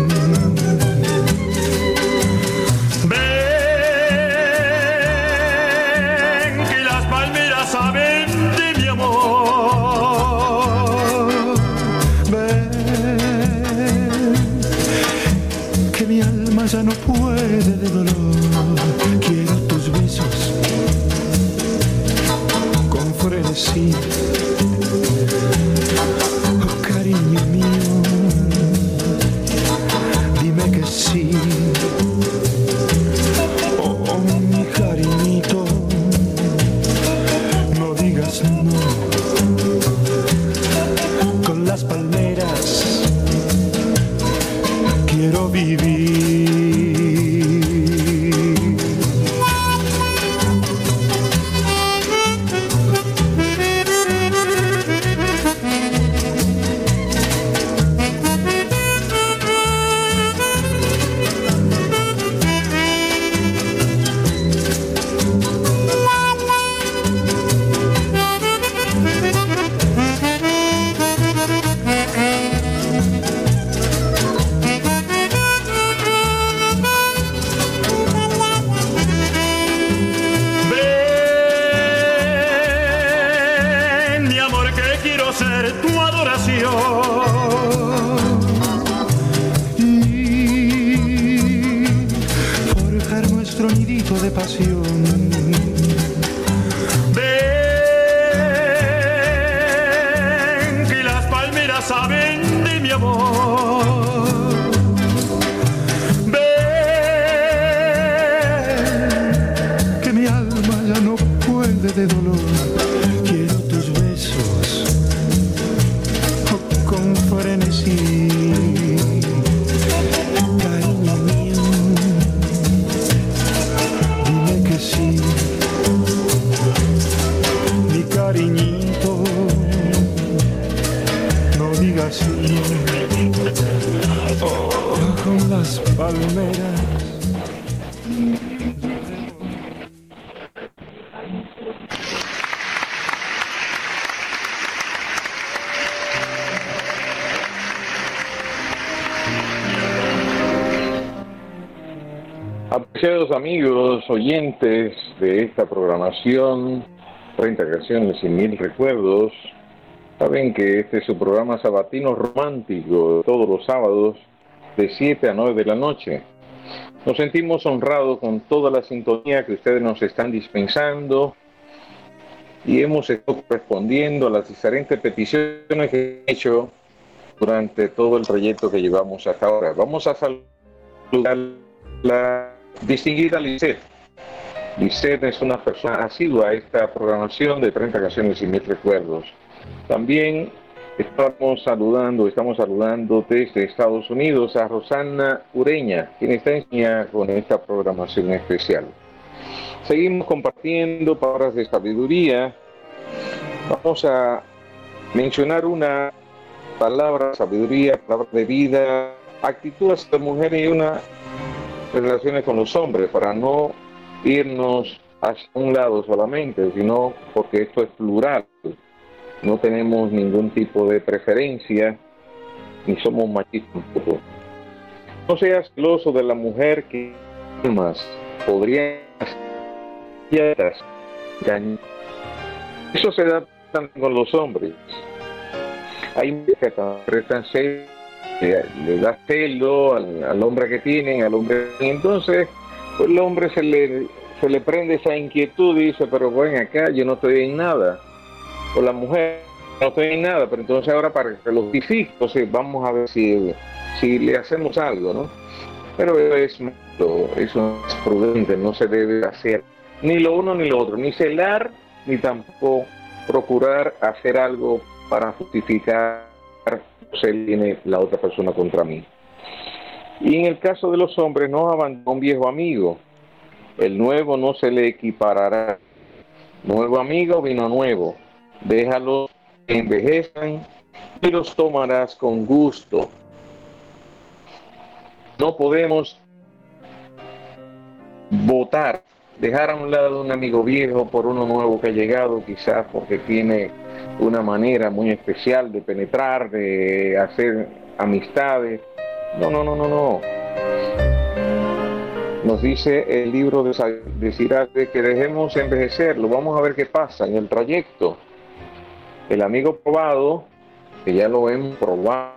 Nidito amigos, oyentes de esta programación, 30 canciones y mil recuerdos, saben que este es su programa sabatino romántico, todos los sábados de 7 a 9 de la noche. Nos sentimos honrados con toda la sintonía que ustedes nos están dispensando y hemos estado respondiendo a las diferentes peticiones que he hecho durante todo el trayecto que llevamos hasta ahora. Vamos a saludar la distinguida Lisette. Lisette es una persona asidua a esta programación de 30 canciones y mil recuerdos. También estamos saludando, estamos saludando desde Estados Unidos a Rosana Ureña, quien está en con esta programación especial. Seguimos compartiendo palabras de sabiduría. Vamos a mencionar una palabra, sabiduría, palabra de vida, actitudes de mujer y una relaciones con los hombres, para no irnos hacia un lado solamente, sino porque esto es plural. No tenemos ningún tipo de preferencia, ni somos machistas. No seas celoso de la mujer que amas, podrías eso se da con los hombres. Hay mujeres que prestan celo, le, le da celo al, al hombre que tienen, al hombre. Y entonces, pues, el hombre se le, se le prende esa inquietud y dice, pero bueno, acá yo no estoy en nada. O la mujer, no estoy en nada, pero entonces ahora para que lo justifique, entonces vamos a ver si, si le hacemos algo, ¿no? Pero es malo, eso es prudente, no se debe hacer ni lo uno ni lo otro, ni celar, ni tampoco procurar hacer algo para justificar se viene la otra persona contra mí. Y en el caso de los hombres, no abandona un viejo amigo. El nuevo no se le equiparará. Nuevo amigo, vino nuevo. Déjalos que envejezcan y los tomarás con gusto. No podemos votar, dejar a un lado un amigo viejo por uno nuevo que ha llegado, quizás porque tiene una manera muy especial de penetrar, de hacer amistades. No, no, no, no, no. Nos dice el libro de, de que dejemos envejecerlo. Vamos a ver qué pasa en el trayecto. El amigo probado, que ya lo hemos probado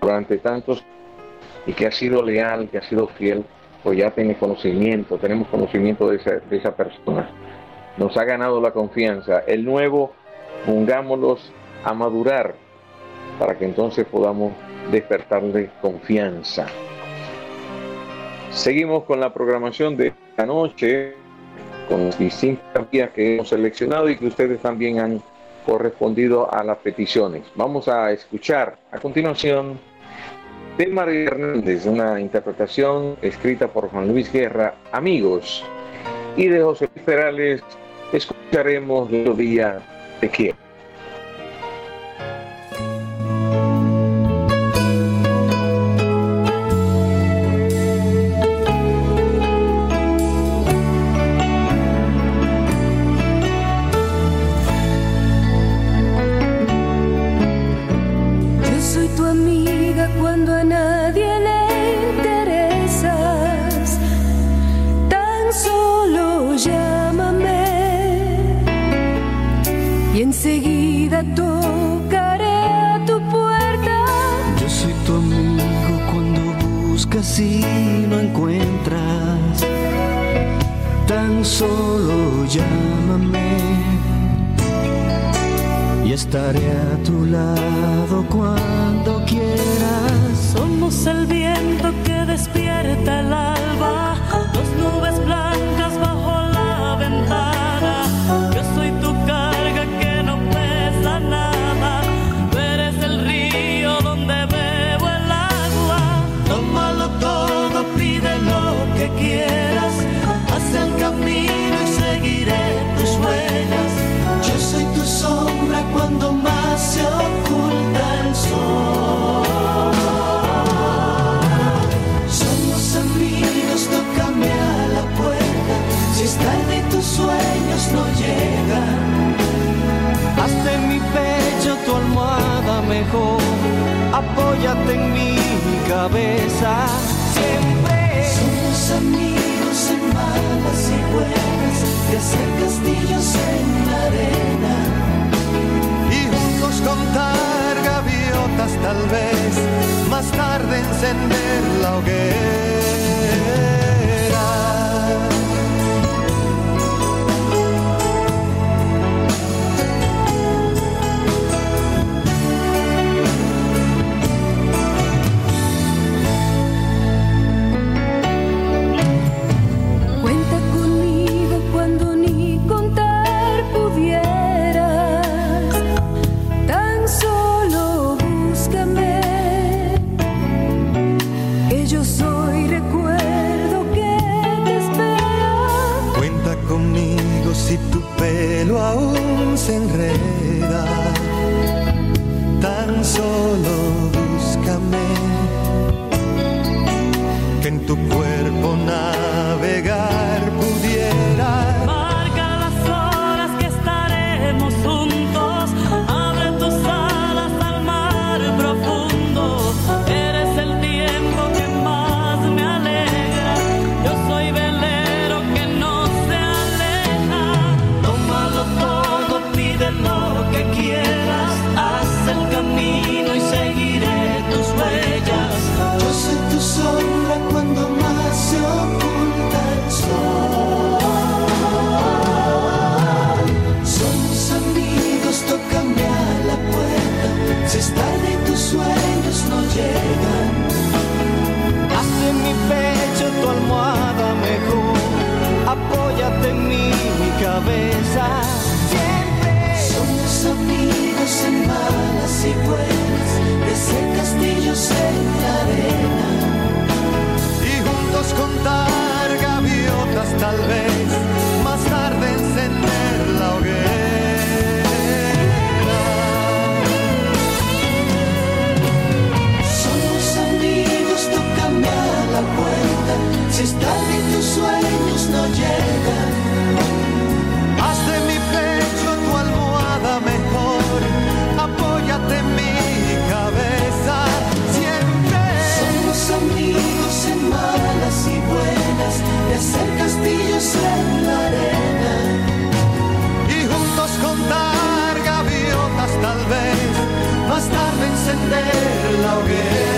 durante tantos y que ha sido leal, que ha sido fiel, pues ya tiene conocimiento, tenemos conocimiento de esa, de esa persona. Nos ha ganado la confianza. El nuevo, pongámoslos a madurar para que entonces podamos despertarle confianza. Seguimos con la programación de esta noche, con distintas vías que hemos seleccionado y que ustedes también han correspondido a las peticiones. Vamos a escuchar a continuación de María Hernández, una interpretación escrita por Juan Luis Guerra, Amigos, y de José Luis Perales escucharemos el día de quiero. si no encuentras, tan solo llámame y estaré a tu lado cuando quieras. Somos el viento que despierta la cabeza. Siempre somos amigos en malas y buenas, de hacer castillos en la arena. Y juntos contar gaviotas tal vez, más tarde encender la hoguera. aún se enreda. Tan solo búscame que en tu cuerpo si puedes, de ese castillo ser la arena. Y juntos contar gaviotas tal vez. de lo que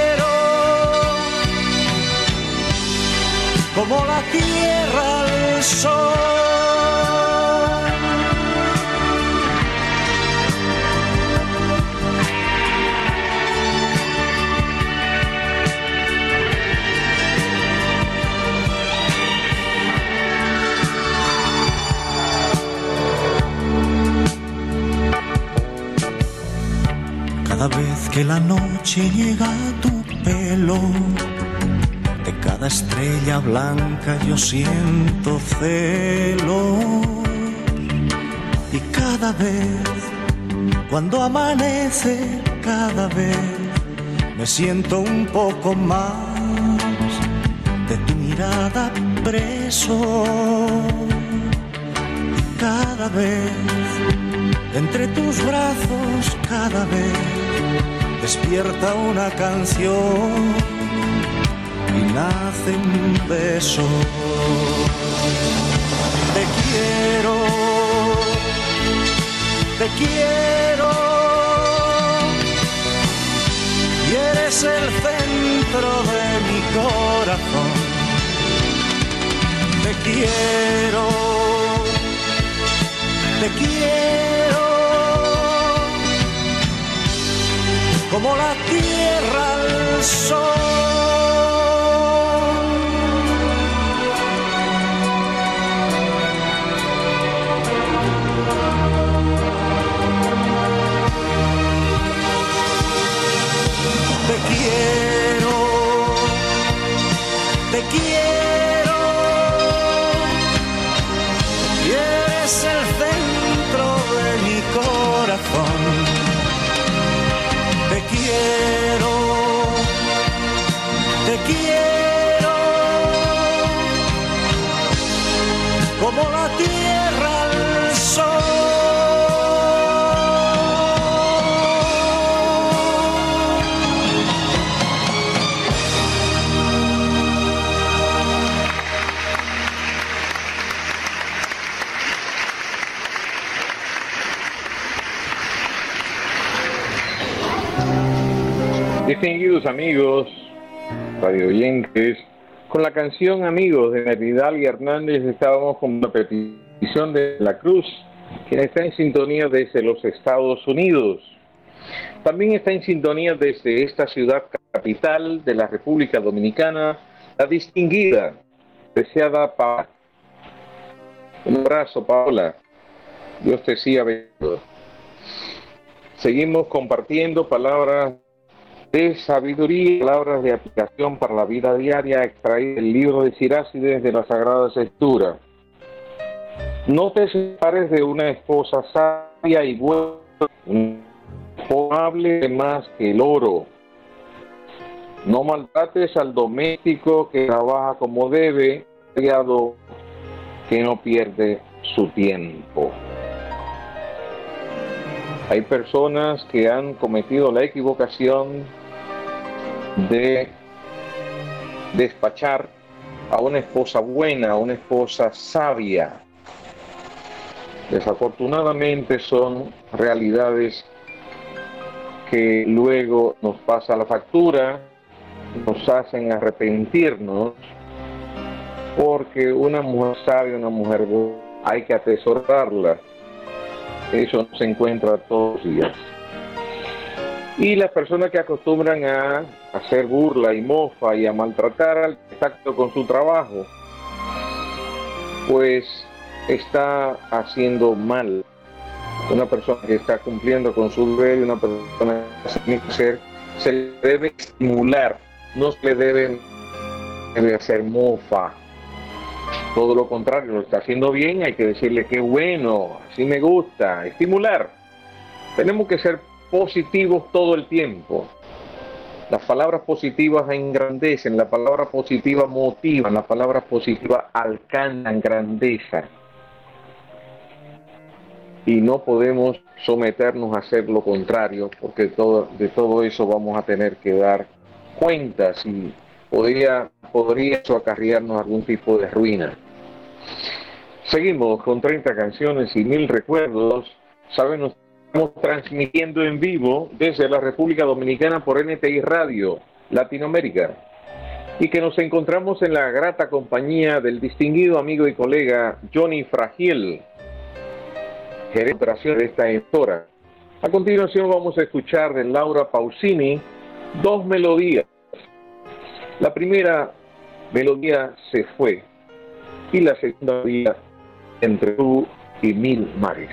como la tierra al sol. Cada vez que la noche llega a tu pelo, cada estrella blanca yo siento celo. Y cada vez, cuando amanece, cada vez me siento un poco más de tu mirada preso. Y cada vez entre tus brazos cada vez despierta una canción y nace un beso. Te quiero, te quiero, y eres el centro de mi corazón. Te quiero, te quiero. como la tierra al sol. Distinguidos amigos, radio oyentes, con la canción Amigos de Meridal y Hernández estábamos con una petición de La Cruz, quien está en sintonía desde los Estados Unidos. También está en sintonía desde esta ciudad capital de la República Dominicana, la distinguida, deseada Paola. Un abrazo, Paola. Dios te siga bendiciendo. Seguimos compartiendo palabras de sabiduría, palabras de aplicación para la vida diaria, extraídas del libro de Sirácides de las Sagradas Escrituras. No te separes de una esposa sabia y buena, hable más que el oro. No maltrates al doméstico que trabaja como debe, criado que no pierde su tiempo. Hay personas que han cometido la equivocación de despachar a una esposa buena, a una esposa sabia. Desafortunadamente son realidades que luego nos pasa la factura, nos hacen arrepentirnos, porque una mujer sabia, una mujer buena, hay que atesorarla. Eso se encuentra todos los días. Y las personas que acostumbran a hacer burla y mofa y a maltratar al contacto con su trabajo, pues está haciendo mal. Una persona que está cumpliendo con su deber y una persona que ser, se le debe estimular, no se le debe, debe hacer mofa. Todo lo contrario, lo está haciendo bien, hay que decirle que bueno, así me gusta, estimular. Tenemos que ser positivos todo el tiempo. Las palabras positivas engrandecen, la palabra positiva motivan, las palabras positivas alcanzan grandeza. Y no podemos someternos a hacer lo contrario, porque todo, de todo eso vamos a tener que dar cuentas y podría, podría eso acarrearnos algún tipo de ruina. Seguimos con 30 canciones y mil recuerdos. Saben Estamos transmitiendo en vivo desde la República Dominicana por NTI Radio Latinoamérica y que nos encontramos en la grata compañía del distinguido amigo y colega Johnny Fragiel, gerente de operaciones de esta emisora. A continuación vamos a escuchar de Laura Pausini dos melodías. La primera melodía se fue y la segunda melodía entre tú y mil mares.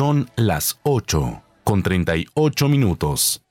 Son las 8 con 38 minutos.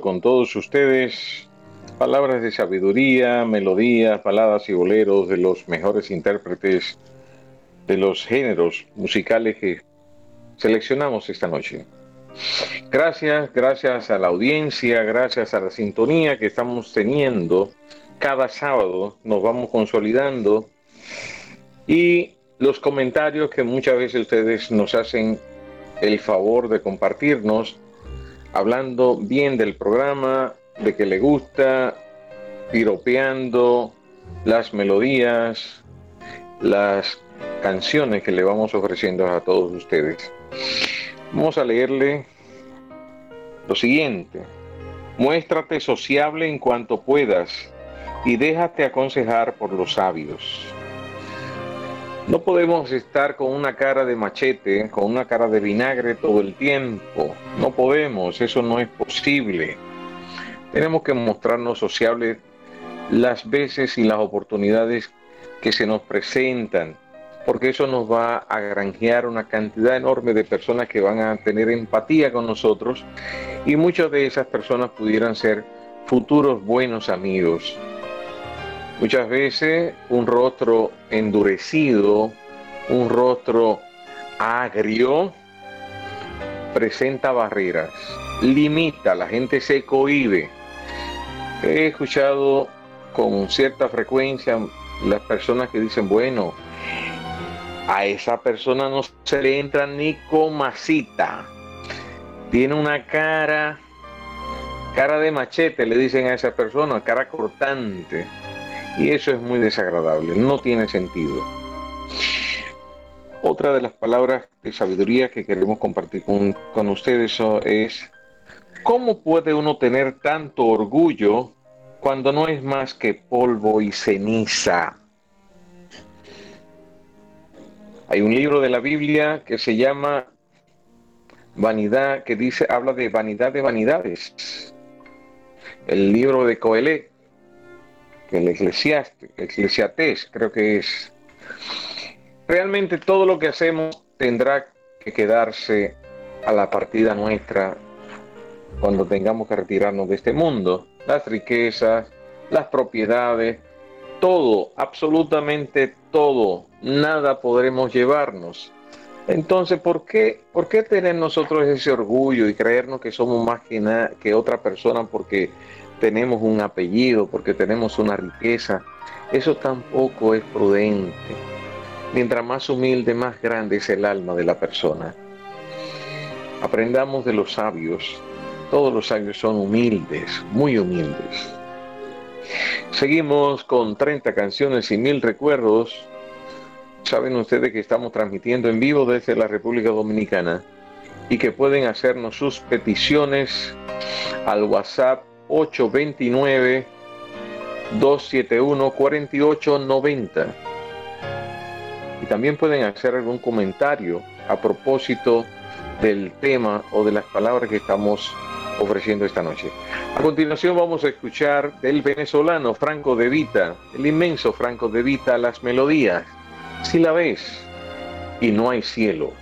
con todos ustedes palabras de sabiduría, melodías, baladas y boleros de los mejores intérpretes de los géneros musicales que seleccionamos esta noche. Gracias, gracias a la audiencia, gracias a la sintonía que estamos teniendo. Cada sábado nos vamos consolidando y los comentarios que muchas veces ustedes nos hacen el favor de compartirnos hablando bien del programa, de que le gusta, piropeando las melodías, las canciones que le vamos ofreciendo a todos ustedes. Vamos a leerle lo siguiente. Muéstrate sociable en cuanto puedas y déjate aconsejar por los sabios. No podemos estar con una cara de machete, con una cara de vinagre todo el tiempo. No podemos, eso no es posible. Tenemos que mostrarnos sociables las veces y las oportunidades que se nos presentan, porque eso nos va a granjear una cantidad enorme de personas que van a tener empatía con nosotros y muchas de esas personas pudieran ser futuros buenos amigos. Muchas veces un rostro endurecido, un rostro agrio, presenta barreras, limita, la gente se cohibe. He escuchado con cierta frecuencia las personas que dicen, bueno, a esa persona no se le entra ni con masita. Tiene una cara, cara de machete, le dicen a esa persona, cara cortante. Y eso es muy desagradable, no tiene sentido. Otra de las palabras de sabiduría que queremos compartir con, con ustedes es, ¿cómo puede uno tener tanto orgullo cuando no es más que polvo y ceniza? Hay un libro de la Biblia que se llama Vanidad, que dice, habla de vanidad de vanidades. El libro de Coelé, que el eclesiaste, creo que es. Realmente todo lo que hacemos tendrá que quedarse a la partida nuestra cuando tengamos que retirarnos de este mundo. Las riquezas, las propiedades, todo, absolutamente todo, nada podremos llevarnos. Entonces, ¿por qué, ¿por qué tener nosotros ese orgullo y creernos que somos más que, que otra persona porque tenemos un apellido, porque tenemos una riqueza? Eso tampoco es prudente. Mientras más humilde, más grande es el alma de la persona. Aprendamos de los sabios. Todos los sabios son humildes, muy humildes. Seguimos con 30 canciones y mil recuerdos. Saben ustedes que estamos transmitiendo en vivo desde la República Dominicana y que pueden hacernos sus peticiones al WhatsApp 829 271 4890. Y también pueden hacer algún comentario a propósito del tema o de las palabras que estamos ofreciendo esta noche. A continuación vamos a escuchar del venezolano Franco De Vita, el inmenso Franco De Vita, las melodías. Si la ves y no hay cielo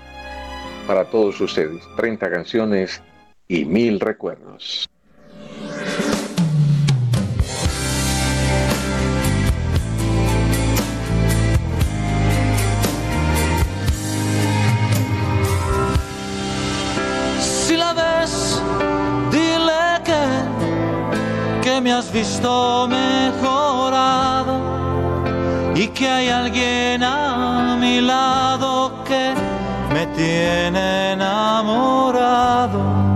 para todos ustedes, 30 canciones y mil recuerdos. Si la ves, dile que, que me has visto mejorado y que hay alguien a mi lado que me tiene enamorado.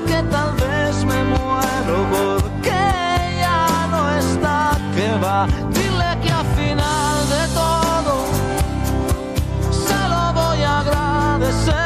Que tal vez me muero porque ya no está, que va. Dile que al final de todo se lo voy a agradecer.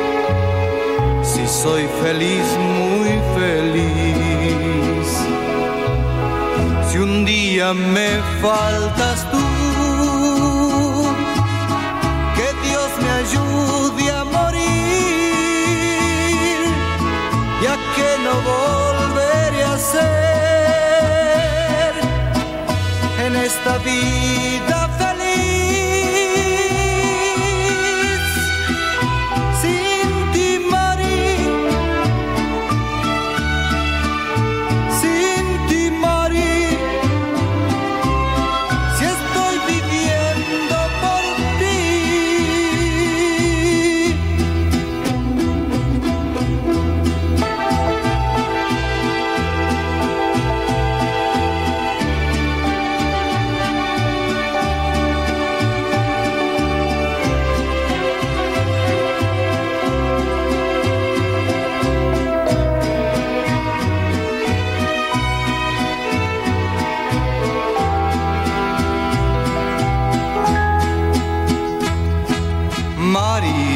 Soy feliz, muy feliz. Si un día me faltas tú, que Dios me ayude a morir, ya que no volveré a ser en esta vida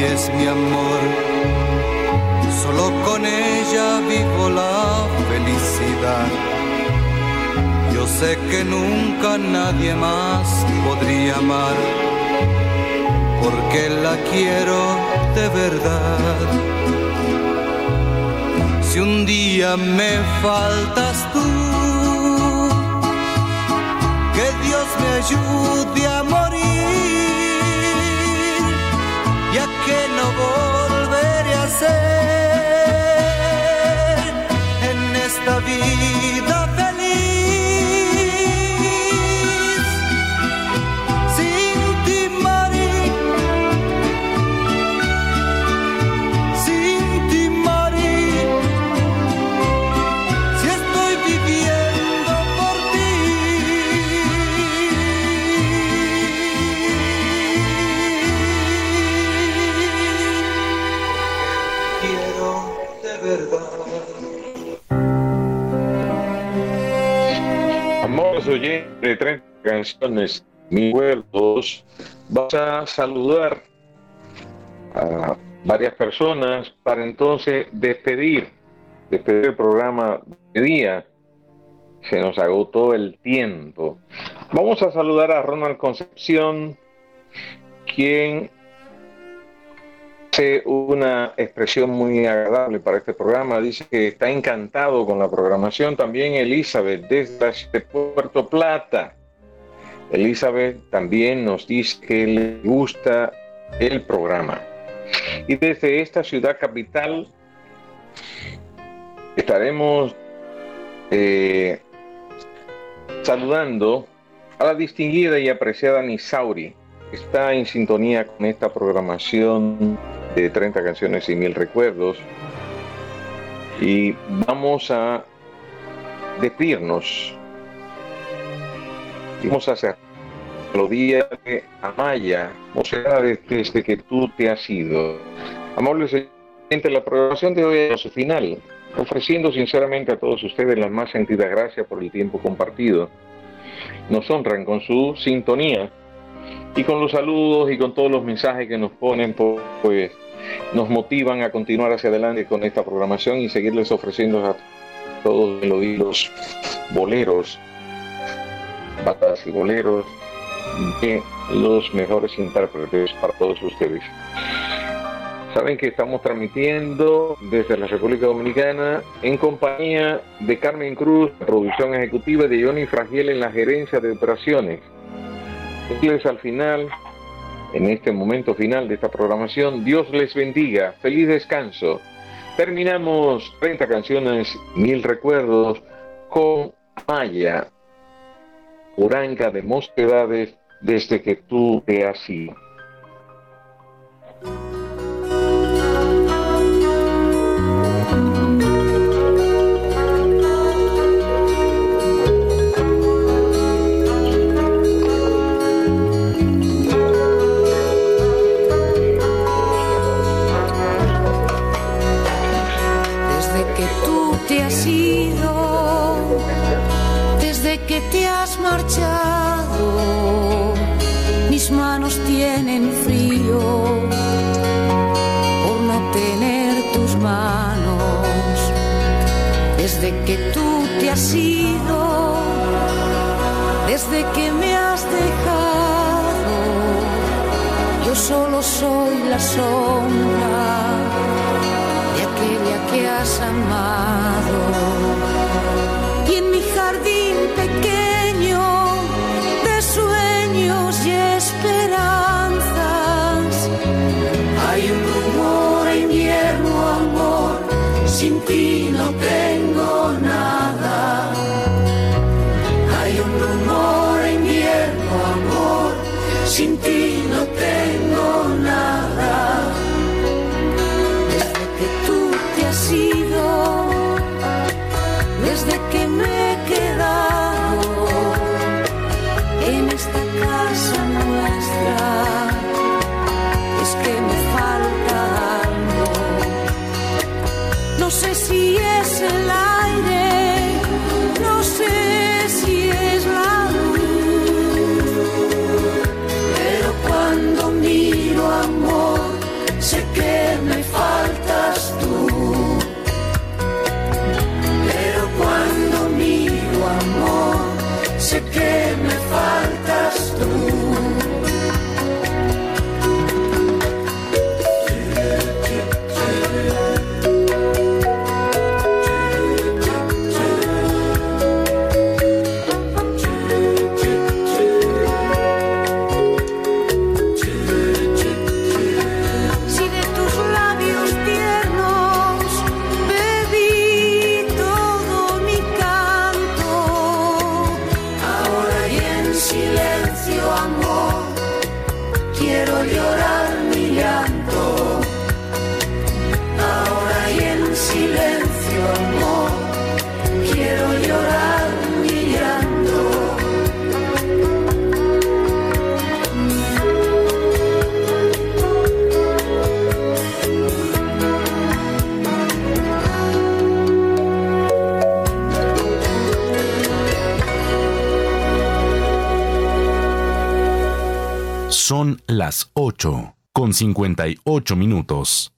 Es mi amor, solo con ella vivo la felicidad. Yo sé que nunca nadie más podría amar, porque la quiero de verdad. Si un día me faltas tú, que Dios me ayude a morir volveré a ser en esta vida De 30 canciones, mis recuerdos, vas a saludar a varias personas para entonces despedir, despedir el programa de día. Se nos agotó el tiempo. Vamos a saludar a Ronald Concepción, quien hace una expresión muy agradable para este programa. Dice que está encantado con la programación. También Elizabeth desde Puerto Plata. Elizabeth también nos dice que le gusta el programa. Y desde esta ciudad capital estaremos eh, saludando a la distinguida y apreciada Nisauri, está en sintonía con esta programación de 30 canciones y mil recuerdos. Y vamos a despedirnos. Vamos a hacer los días de Amaya, o sea, desde que tú te has ido. Amables oyentes, la programación de hoy es su final, ofreciendo sinceramente a todos ustedes las más sentidas gracias por el tiempo compartido. Nos honran con su sintonía y con los saludos y con todos los mensajes que nos ponen, pues nos motivan a continuar hacia adelante con esta programación y seguirles ofreciendo a todos los boleros, batas y boleros de los mejores intérpretes para todos ustedes. Saben que estamos transmitiendo desde la República Dominicana en compañía de Carmen Cruz, producción ejecutiva de Johnny Fragiel en la gerencia de operaciones. Decirles al final, en este momento final de esta programación, Dios les bendiga, feliz descanso. Terminamos 30 canciones, mil recuerdos con Maya, Uranga de Mosquedades, desde que tú te has ido. marchado, mis manos tienen frío por no tener tus manos. Desde que tú te has ido, desde que me has dejado, yo solo soy la sombra de aquella que has amado. 8 con 58 minutos.